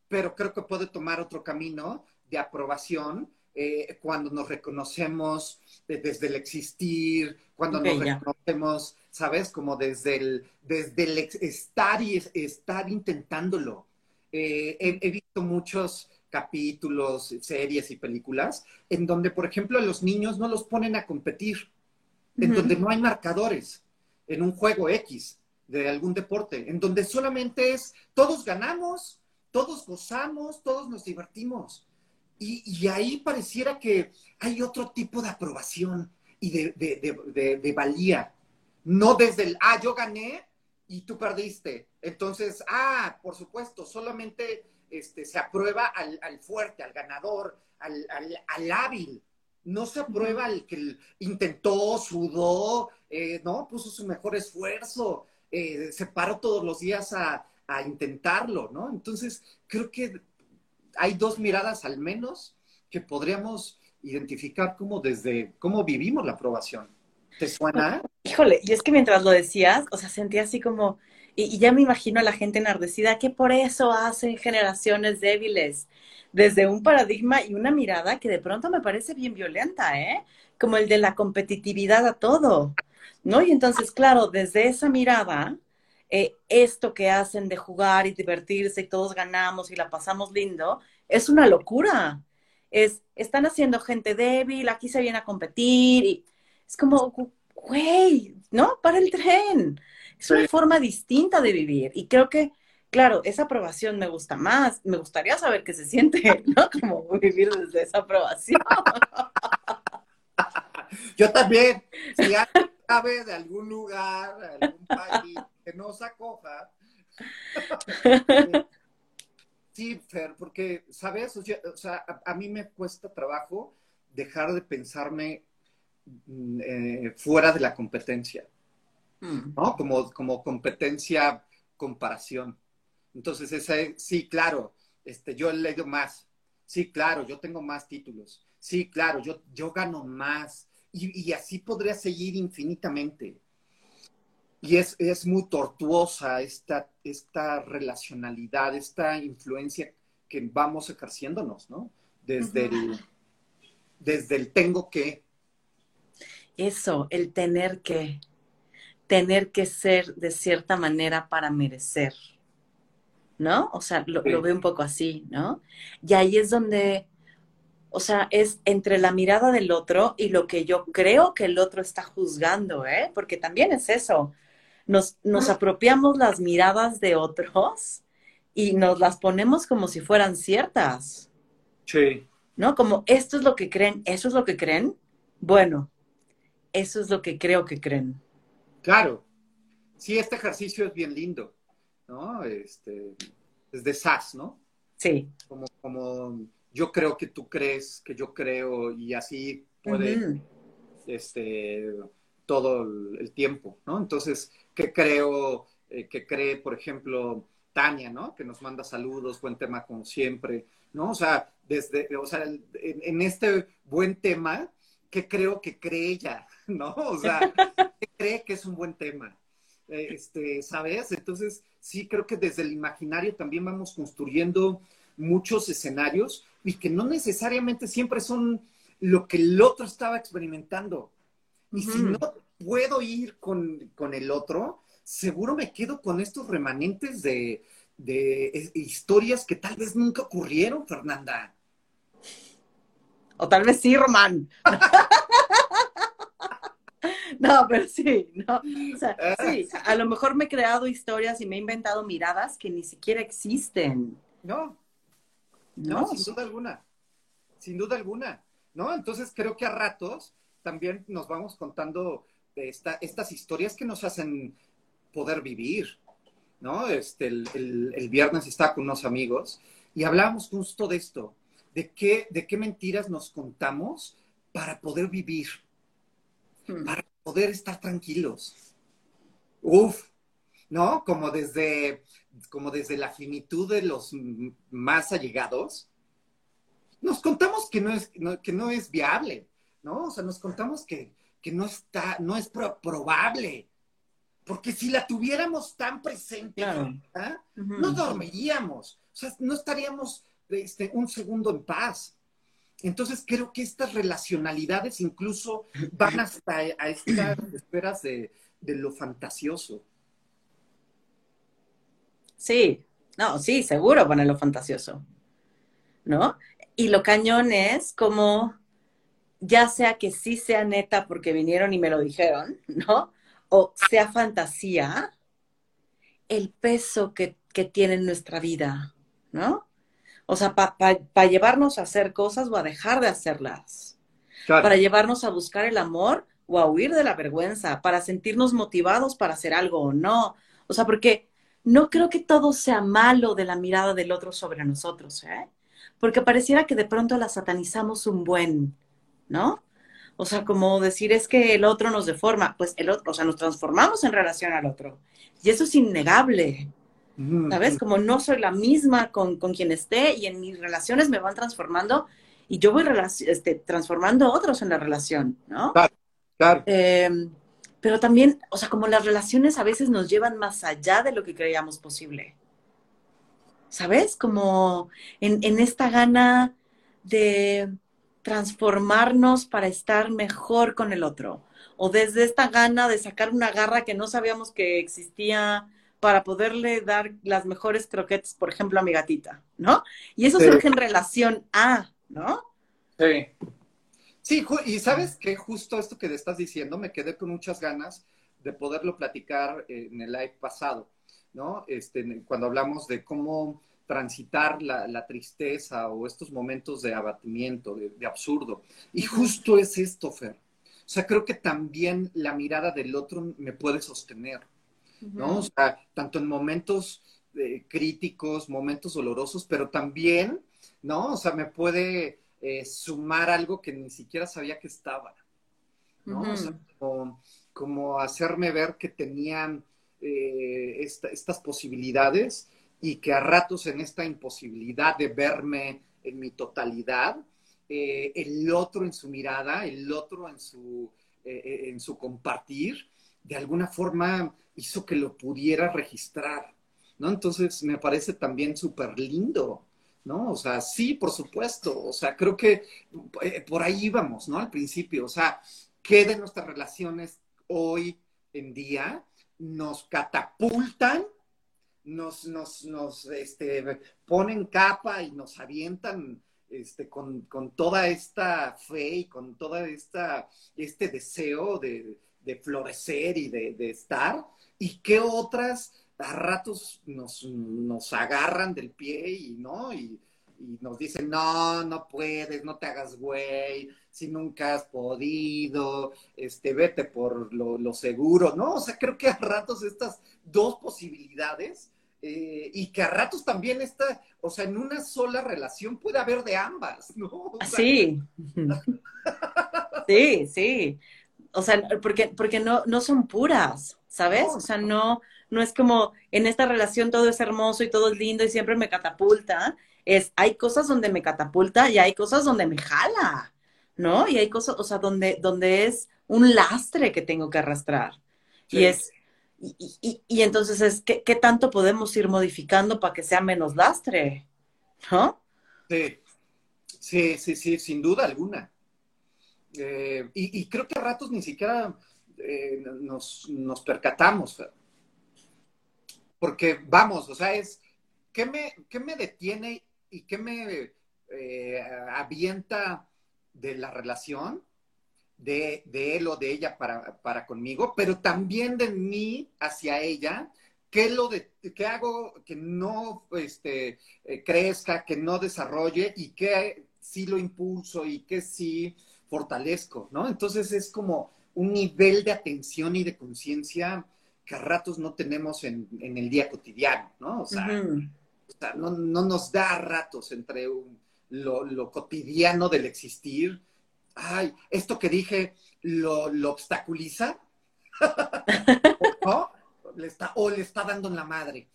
pero creo que puede tomar otro camino de aprobación eh, cuando nos reconocemos desde el existir, cuando nos reconocemos, ¿sabes? Como desde el, desde el estar y estar intentándolo. he, visto muchos capítulos, series y películas, en donde, por ejemplo, a los niños no los ponen a competir, en donde no hay marcadores, en un juego X de algún deporte, en donde solamente es todos ganamos, todos gozamos, todos nos divertimos. Y, ahí pareciera que hay otro tipo de aprobación y de, de valía. No desde el, ah, yo gané y tú perdiste. Entonces, ah, por supuesto, solamente este, se aprueba al, fuerte, al ganador, al, hábil. No se aprueba al que intentó, sudó, eh, ¿no? Puso su mejor esfuerzo, eh, se paró todos los días a, intentarlo, ¿no? Entonces, creo que hay dos miradas al menos que podríamos identificar como desde cómo vivimos la aprobación. ¿Te suena? Híjole, y es que mientras lo decías, o sea, sentía así como, y, ya me imagino a la gente enardecida que por eso hacen generaciones débiles, desde un paradigma y una mirada que de pronto me parece bien violenta, ¿eh? Como el de la competitividad a todo, ¿no? Y entonces, claro, desde esa mirada, eh, esto que hacen de jugar y divertirse y todos ganamos y la pasamos lindo, es una locura. Es, están haciendo gente débil, aquí se viene a competir y es como, güey, ¿no? Para el tren. Es una forma distinta de vivir y creo que, claro, esa aprobación me gusta más. Me gustaría saber qué se siente, ¿no? Como vivir desde esa aprobación. Yo también. Si alguien sabe de algún lugar, de algún país que nos acoja. Sí, Fer, porque, ¿sabes? O sea, a, mí me cuesta trabajo dejar de pensarme mm, eh, fuera de la competencia. Mm. ¿no? Como, como competencia, comparación. Entonces, ese, sí, claro, este, yo he leído más. Sí, claro, yo tengo más títulos. Sí, claro, yo, yo gano más. Y, así podría seguir infinitamente. Y es, es muy tortuosa esta, esta relacionalidad, esta influencia que vamos ejerciéndonos, ¿no? Desde, el, desde el tengo que. Eso, el tener que tener que ser de cierta manera para merecer, ¿no? O sea, lo, veo un poco así, ¿no? Y ahí es donde, o sea, es entre la mirada del otro y lo que yo creo que el otro está juzgando, ¿eh? Porque también es eso. Nos, nos apropiamos las miradas de otros y nos las ponemos como si fueran ciertas. Sí. ¿No? Como esto es lo que creen, eso es lo que creen. Bueno, eso es lo que creo que creen. Claro, sí, este ejercicio es bien lindo, ¿no? Este, es de SAS, ¿no? Sí. Como, como yo creo que tú crees, que yo creo, y así puede, este, todo el tiempo, ¿no? Entonces, ¿qué creo, eh, que cree, por ejemplo, Tania, ¿no? Que nos manda saludos, buen tema como siempre, ¿no? O sea, desde, o sea, en este buen tema, ¿qué creo que cree ella? ¿No? O sea, cree que es un buen tema. Este, ¿sabes? Entonces, sí creo que desde el imaginario también vamos construyendo muchos escenarios y que no necesariamente siempre son lo que el otro estaba experimentando. Y si no puedo ir con, el otro, seguro me quedo con estos remanentes de, de historias que tal vez nunca ocurrieron, Fernanda. O tal vez sí, Román. No, pero sí, no. O sea, sí, a lo mejor me he creado historias y me he inventado miradas que ni siquiera existen. No, no, sin duda alguna. Sin duda alguna. ¿No? Entonces creo que a ratos también nos vamos contando esta, estas historias que nos hacen poder vivir. ¿No? Este, el, viernes estaba con unos amigos y hablábamos justo de esto, de qué, de qué mentiras nos contamos para poder vivir, hmm. para poder estar tranquilos. Uf, ¿no? Como desde, como desde la finitud de los más allegados, nos contamos que no es, que no es viable, ¿no? O sea, nos contamos que, no está, no es probable. Porque si la tuviéramos tan presente, no dormiríamos. O sea, no estaríamos este, un segundo en paz. Entonces creo que estas relacionalidades incluso van hasta a estas esferas de, de lo fantasioso. Sí, no, sí, seguro van a lo fantasioso. ¿No? Y lo cañón es como, ya sea que sí sea neta porque vinieron y me lo dijeron, ¿no? O sea fantasía, el peso que, tiene en nuestra vida, ¿no? O sea, para llevarnos a hacer cosas o a dejar de hacerlas. Para llevarnos a buscar el amor o a huir de la vergüenza, para sentirnos motivados para hacer algo o no. O sea, porque no creo que todo sea malo de la mirada del otro sobre nosotros, ¿eh? porque pareciera que de pronto la satanizamos un buen, ¿no? O sea, como decir es que el otro nos deforma, pues el otro, o sea, nos transformamos en relación al otro. Y eso es innegable. ¿Sabes? Como no soy la misma con, quien esté y en mis relaciones me van transformando y yo voy este, transformando a otros en la relación, ¿no? Claro, claro. Em, pero también, o sea, como las relaciones a veces nos llevan más allá de lo que creíamos posible. ¿sabes? Como en, esta gana de transformarnos para estar mejor con el otro. O desde esta gana de sacar una garra que no sabíamos que existía para poderle dar las mejores croquetes, por ejemplo, a mi gatita, ¿no? Y eso surge en relación a, ¿no? Sí. Sí, y sabes que justo esto que te estás diciendo, me quedé con muchas ganas de poderlo platicar en el live pasado. ¿no? Este, cuando hablamos de cómo transitar la, tristeza o estos momentos de abatimiento, de, absurdo. Y justo es esto, Fer. O sea, creo que también la mirada del otro me puede sostener, ¿no? O sea, tanto en momentos eh, críticos, momentos dolorosos, pero también, ¿no? O sea, me puede eh, sumar algo que ni siquiera sabía que estaba, ¿no? O sea, como, hacerme ver que tenían eh, estas posibilidades y que a ratos en esta imposibilidad de verme en mi totalidad, eh, el otro en su mirada, el otro en su, eh, eh, en su compartir, de alguna forma hizo que lo pudiera registrar, ¿no? Entonces me parece también súper lindo, ¿no? O sea, sí, por supuesto, o sea, creo que por ahí íbamos, ¿no? Al principio, o sea, ¿qué de nuestras relaciones hoy en día nos catapultan nos, nos, nos este, ponen capa y nos avientan este, con, toda esta fe y con esta, este deseo de, florecer y de, estar, y qué otras a ratos nos, nos agarran del pie y no, y, nos dicen, no, no puedes, no te hagas güey, si nunca has podido, este, vete por lo, lo seguro, ¿no? O sea, creo que a ratos estas dos posibilidades eh, y que a ratos también está, o sea, en una sola relación puede haber de ambas, ¿no? sí. sí, sí. O sea, porque, porque no, no son puras, ¿sabes? O sea, no, no es como en esta relación todo es hermoso y todo es lindo y siempre me catapulta. Es, hay cosas donde me catapulta y hay cosas donde me jala, ¿no? Y hay cosas, o sea, donde, donde es un lastre que tengo que arrastrar. Y es, y, entonces es, ¿qué, tanto podemos ir modificando para que sea menos lastre? ¿No? Sí, sí, sí, sí sin duda alguna. Eh, y, creo que a ratos ni siquiera eh, nos, percatamos. Porque vamos, o sea, es, ¿qué me, qué me detiene y qué me eh, avienta de la relación? De, él o de ella para, conmigo, pero también de mí hacia ella, ¿qué, lo de, qué hago que no este, eh, crezca, que no desarrolle y que sí lo impulso y que sí fortalezco, ¿no? Entonces es como un nivel de atención y de conciencia que a ratos no tenemos en, el día cotidiano, ¿no? O sea, no, nos da a ratos entre lo, lo cotidiano del existir ay, esto que dije lo, obstaculiza, ¿no? Le está, o le está dando en la madre.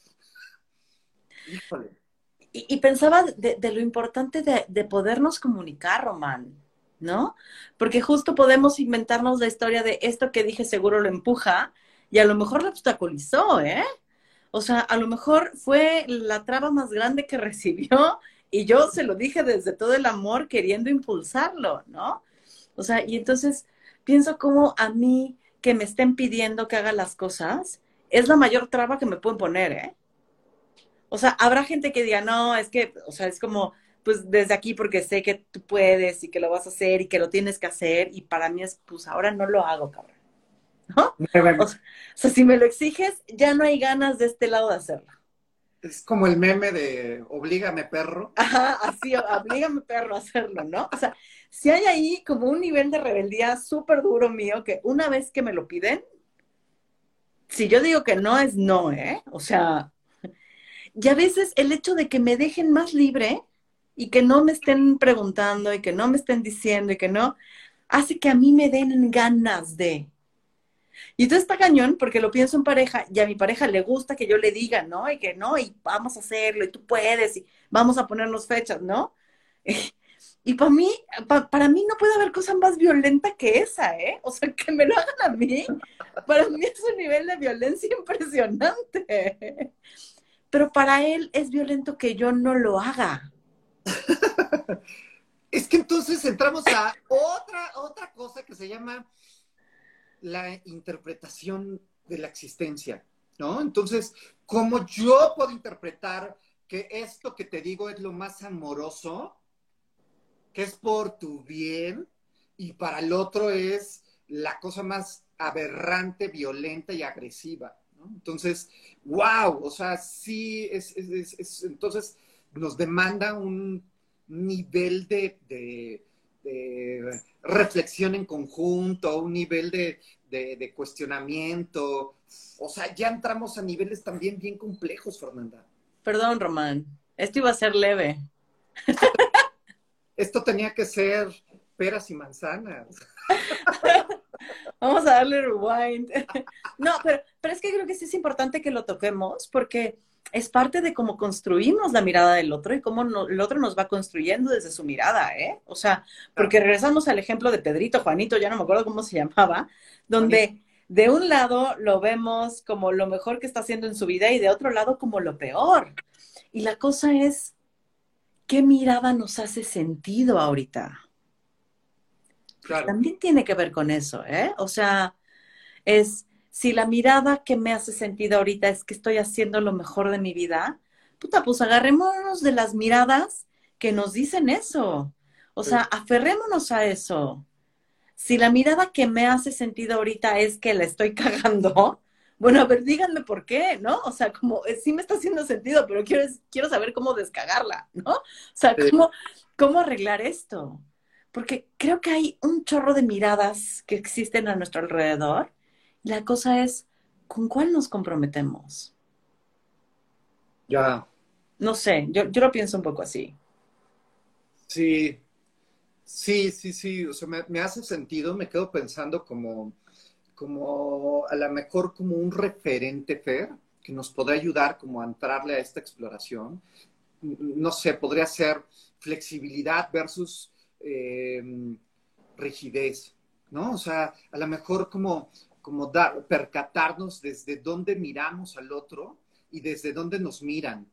Híjole. Y, pensaba de, lo importante de, de, podernos comunicar, Román, ¿no? Porque justo podemos inventarnos la historia de esto que dije seguro lo empuja y a lo mejor lo obstaculizó, ¿eh? O sea, a lo mejor fue la traba más grande que recibió y yo se lo dije desde todo el amor queriendo impulsarlo, ¿no? O sea, y entonces pienso como a mí que me estén pidiendo que haga las cosas es la mayor traba que me pueden poner, ¿eh? O sea, habrá gente que diga, no, es que, o sea, es como, pues desde aquí porque sé que tú puedes y que lo vas a hacer y que lo tienes que hacer y para mí es, pues ahora no lo hago, cabrón. ¿No? O sea, si me lo exiges, ya no hay ganas de este lado de hacerlo. Es como el meme de oblígame perro. Ajá, así, oblígame perro a hacerlo, ¿no? O sea, si hay ahí como un nivel de rebeldía súper duro mío que una vez que me lo piden, si yo digo que no es no, ¿eh? O sea, y a veces el hecho de que me dejen más libre y que no me estén preguntando y que no me estén diciendo y que no, hace que a mí me den ganas de. Y entonces está cañón porque lo pienso en pareja y a mi pareja le gusta que yo le diga, ¿no? Y que no, y vamos a hacerlo, y tú puedes, y vamos a ponernos fechas, ¿no? Y para mí, para mí no puede haber cosa más violenta que esa, ¿eh? O sea, que me lo hagan a mí, para mí es un nivel de violencia impresionante. Pero para él es violento que yo no lo haga. es que entonces entramos a otra, otra cosa que se llama la interpretación de la existencia, ¿no? Entonces, ¿cómo yo puedo interpretar que esto que te digo es lo más amoroso, que es por tu bien, y para el otro es la cosa más aberrante, violenta y agresiva. ¿no? Entonces, wow, o sea, sí, es, entonces nos demanda un nivel de, de reflexión en conjunto, un nivel de, de, cuestionamiento. O sea, ya entramos a niveles también bien complejos, Fernanda. Perdón, Román. Esto iba a ser leve. Esto tenía que ser peras y manzanas. Vamos a darle rewind. No, pero, pero es que creo que sí es importante que lo toquemos porque es parte de cómo construimos la mirada del otro y cómo el otro nos va construyendo desde su mirada, ¿eh? O sea, porque regresamos al ejemplo de Pedrito, Juanito, ya no me acuerdo cómo se llamaba, donde de un lado lo vemos como lo mejor que está haciendo en su vida y de otro lado como lo peor. Y la cosa es, ¿qué mirada nos hace sentido ahorita? También tiene que ver con eso, ¿eh? O sea, es si la mirada que me hace sentido ahorita es que estoy haciendo lo mejor de mi vida, puta, pues agarrémonos de las miradas que nos dicen eso. O sea, aferrémonos a eso. Si la mirada que me hace sentido ahorita es que la estoy cagando, bueno, a ver, díganme por qué, ¿no? O sea, como eh, sí me está haciendo sentido, pero quiero, quiero saber cómo descagarla, ¿no? O sea, cómo, cómo arreglar esto. Porque creo que hay un chorro de miradas que existen a nuestro alrededor la cosa es, ¿con cuál nos comprometemos? Ya. No sé, yo, lo pienso un poco así. Sí, sí, sí, sí. O sea, me, hace sentido, me quedo pensando como, como a lo mejor como un referente Fer que nos podrá ayudar como a entrarle a esta exploración. No sé, podría ser flexibilidad versus eh, rigidez, ¿no? O sea, a lo mejor como como dar, percatarnos desde dónde miramos al otro y desde dónde nos miran,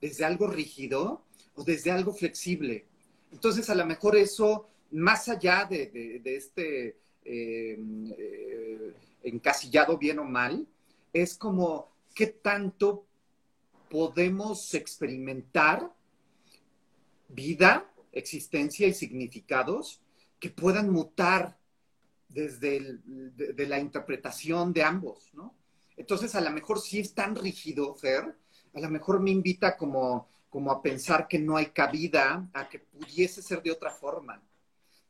desde algo rígido o desde algo flexible. Entonces, a lo mejor eso, más allá de, este eh, eh, encasillado bien o mal, es como qué tanto podemos experimentar vida, existencia y significados que puedan mutar desde de, la interpretación de ambos, ¿no? Entonces, a lo mejor sí es tan rígido, Fer, a lo mejor me invita como, como a pensar que no hay cabida a que pudiese ser de otra forma,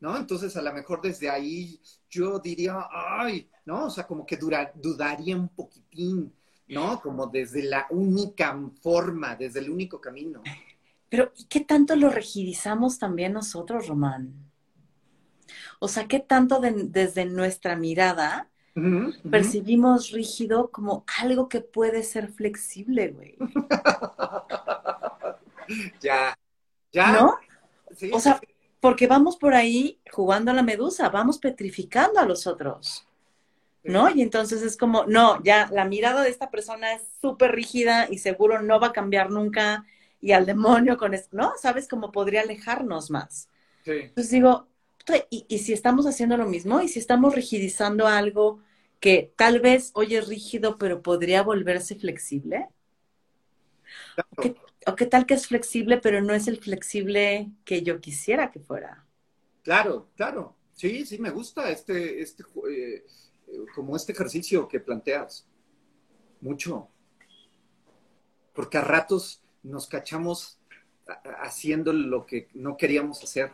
¿no? Entonces, a lo mejor desde ahí yo diría, ay, ¿no? O sea, como que dudaría un poquitín, ¿no? Como desde la única forma, desde el único camino. Pero, ¿y qué tanto lo rigidizamos también nosotros, Román? O sea, ¿qué tanto desde nuestra mirada percibimos rígido como algo que puede ser flexible, güey. ya, ya. ¿No? o sea, porque vamos por ahí jugando a la medusa, vamos petrificando a los otros. ¿No? Y entonces es como, no, ya la mirada de esta persona es súper rígida y seguro no va a cambiar nunca y al demonio con esto, ¿no? ¿Sabes cómo podría alejarnos más? Sí. Entonces digo, ¿y, ¿y, si estamos haciendo lo mismo? ¿Y si estamos rigidizando algo que tal vez hoy es rígido, pero podría volverse flexible? ¿O, qué, tal que es flexible, pero no es el flexible que yo quisiera que fuera? Claro, claro. Sí, sí, me gusta este, este, eh, como este ejercicio que planteas. Mucho. Porque a ratos nos cachamos haciendo lo que no queríamos hacer.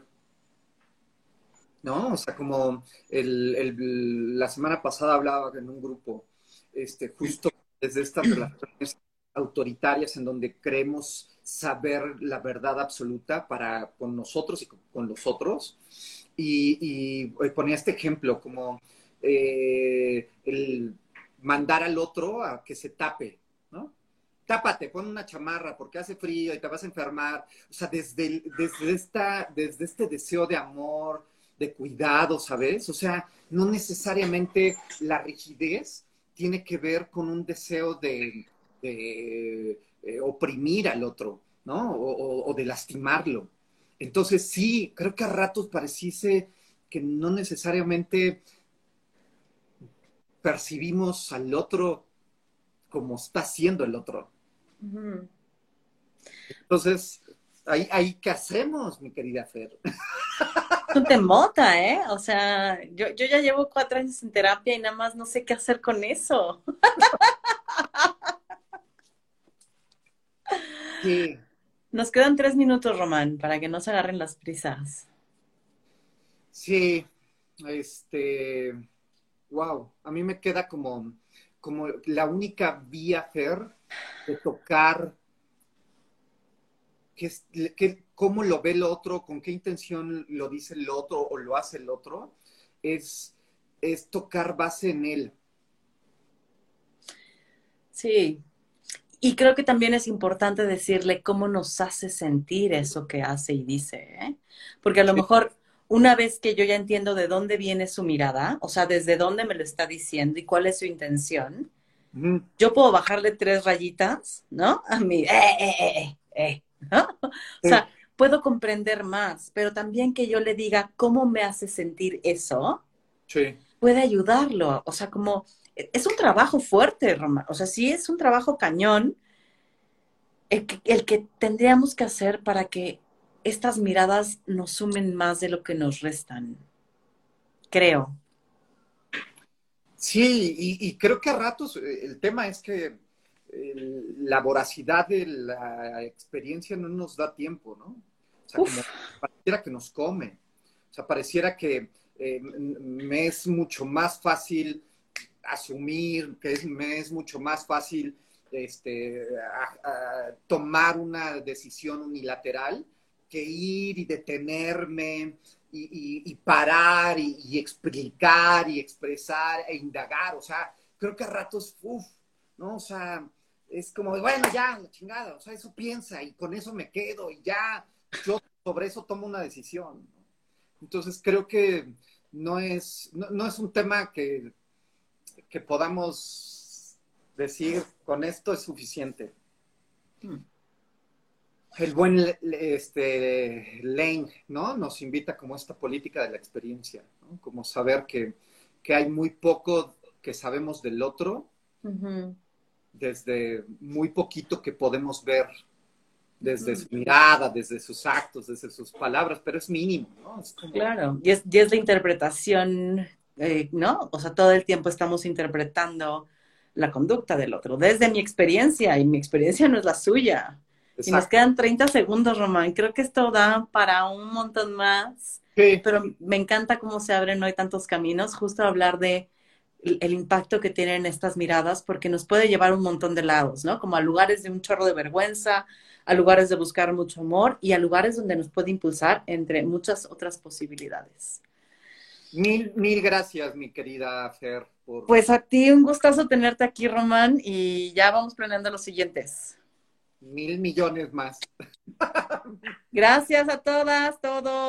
¿No? O sea, como la semana pasada hablaba en un grupo, este, justo desde estas relaciones autoritarias en donde creemos saber la verdad absoluta para con nosotros y con, los otros. Y, ponía este ejemplo como eh, el mandar al otro a que se tape, ¿no? tápate, pon una chamarra porque hace frío y te vas a enfermar. O sea, desde, desde, esta, desde este deseo de amor, de cuidado, ¿sabes? O sea, no necesariamente la rigidez tiene que ver con un deseo de, eh, oprimir al otro, ¿no? O, de lastimarlo. Entonces, sí, creo que a ratos pareciese que no necesariamente percibimos al otro como está haciendo el otro. Entonces, ahí, ahí, ¿qué hacemos, mi querida Fer? Un temota, ¿eh? O sea, yo, yo ya llevo cuatro años en terapia y nada más no sé qué hacer con eso. Sí. Nos quedan tres minutos, Román, para que no se agarren las prisas. Sí, este, wow, a mí me queda como, como la única vía, Fer, de tocar qué, cómo lo ve el otro, con qué intención lo dice el otro o lo hace el otro, es, es tocar base en él. Sí, y creo que también es importante decirle cómo nos hace sentir eso que hace y dice, ¿eh? Porque a lo mejor una vez que yo ya entiendo de dónde viene su mirada, o sea, desde dónde me lo está diciendo y cuál es su intención, yo puedo bajarle tres rayitas, ¿no? A mí, eh, eh, eh, eh, eh ¿no? O sea, puedo comprender más, pero también que yo le diga cómo me hace sentir eso, sí. puede ayudarlo. O sea, como es un trabajo fuerte, Roma. O sea, sí es un trabajo cañón el que, el que tendríamos que hacer para que estas miradas nos sumen más de lo que nos restan. Creo. Sí, y, creo que a ratos eh, el tema es que la voracidad de la experiencia no nos da tiempo, ¿no? O sea, como pareciera que nos come. O sea, pareciera que eh, me es mucho más fácil asumir, que es, me es mucho más fácil este, tomar una decisión unilateral que ir y detenerme y, parar y, explicar y expresar e indagar. O sea, creo que a ratos, uff, ¿no? O sea, es como, bueno, ya, la chingada, o sea, eso piensa y con eso me quedo y ya, yo sobre eso tomo una decisión. Entonces, creo que no es, no, es un tema que, que podamos decir, con esto es suficiente. Hmm el buen este, Lane, ¿no? Nos invita como esta política de la experiencia, ¿no? Como saber que, hay muy poco que sabemos del otro, desde muy poquito que podemos ver, desde su mirada, desde sus actos, desde sus palabras, pero es mínimo, ¿no? Claro, y es, y es la interpretación, eh, ¿no? O sea, todo el tiempo estamos interpretando la conducta del otro, desde mi experiencia, y mi experiencia no es la suya. Y nos quedan 30 segundos, Román. Creo que esto da para un montón más. Sí. Pero me encanta cómo se abren hoy tantos caminos, justo hablar de el, impacto que tienen estas miradas, porque nos puede llevar un montón de lados, ¿no? Como a lugares de un chorro de vergüenza, a lugares de buscar mucho amor y a lugares donde nos puede impulsar entre muchas otras posibilidades. Mil, mil gracias, mi querida Fer. Pues a ti un gustazo tenerte aquí, Román, y ya vamos planeando los siguientes. Mil millones más. Gracias a todas, todos.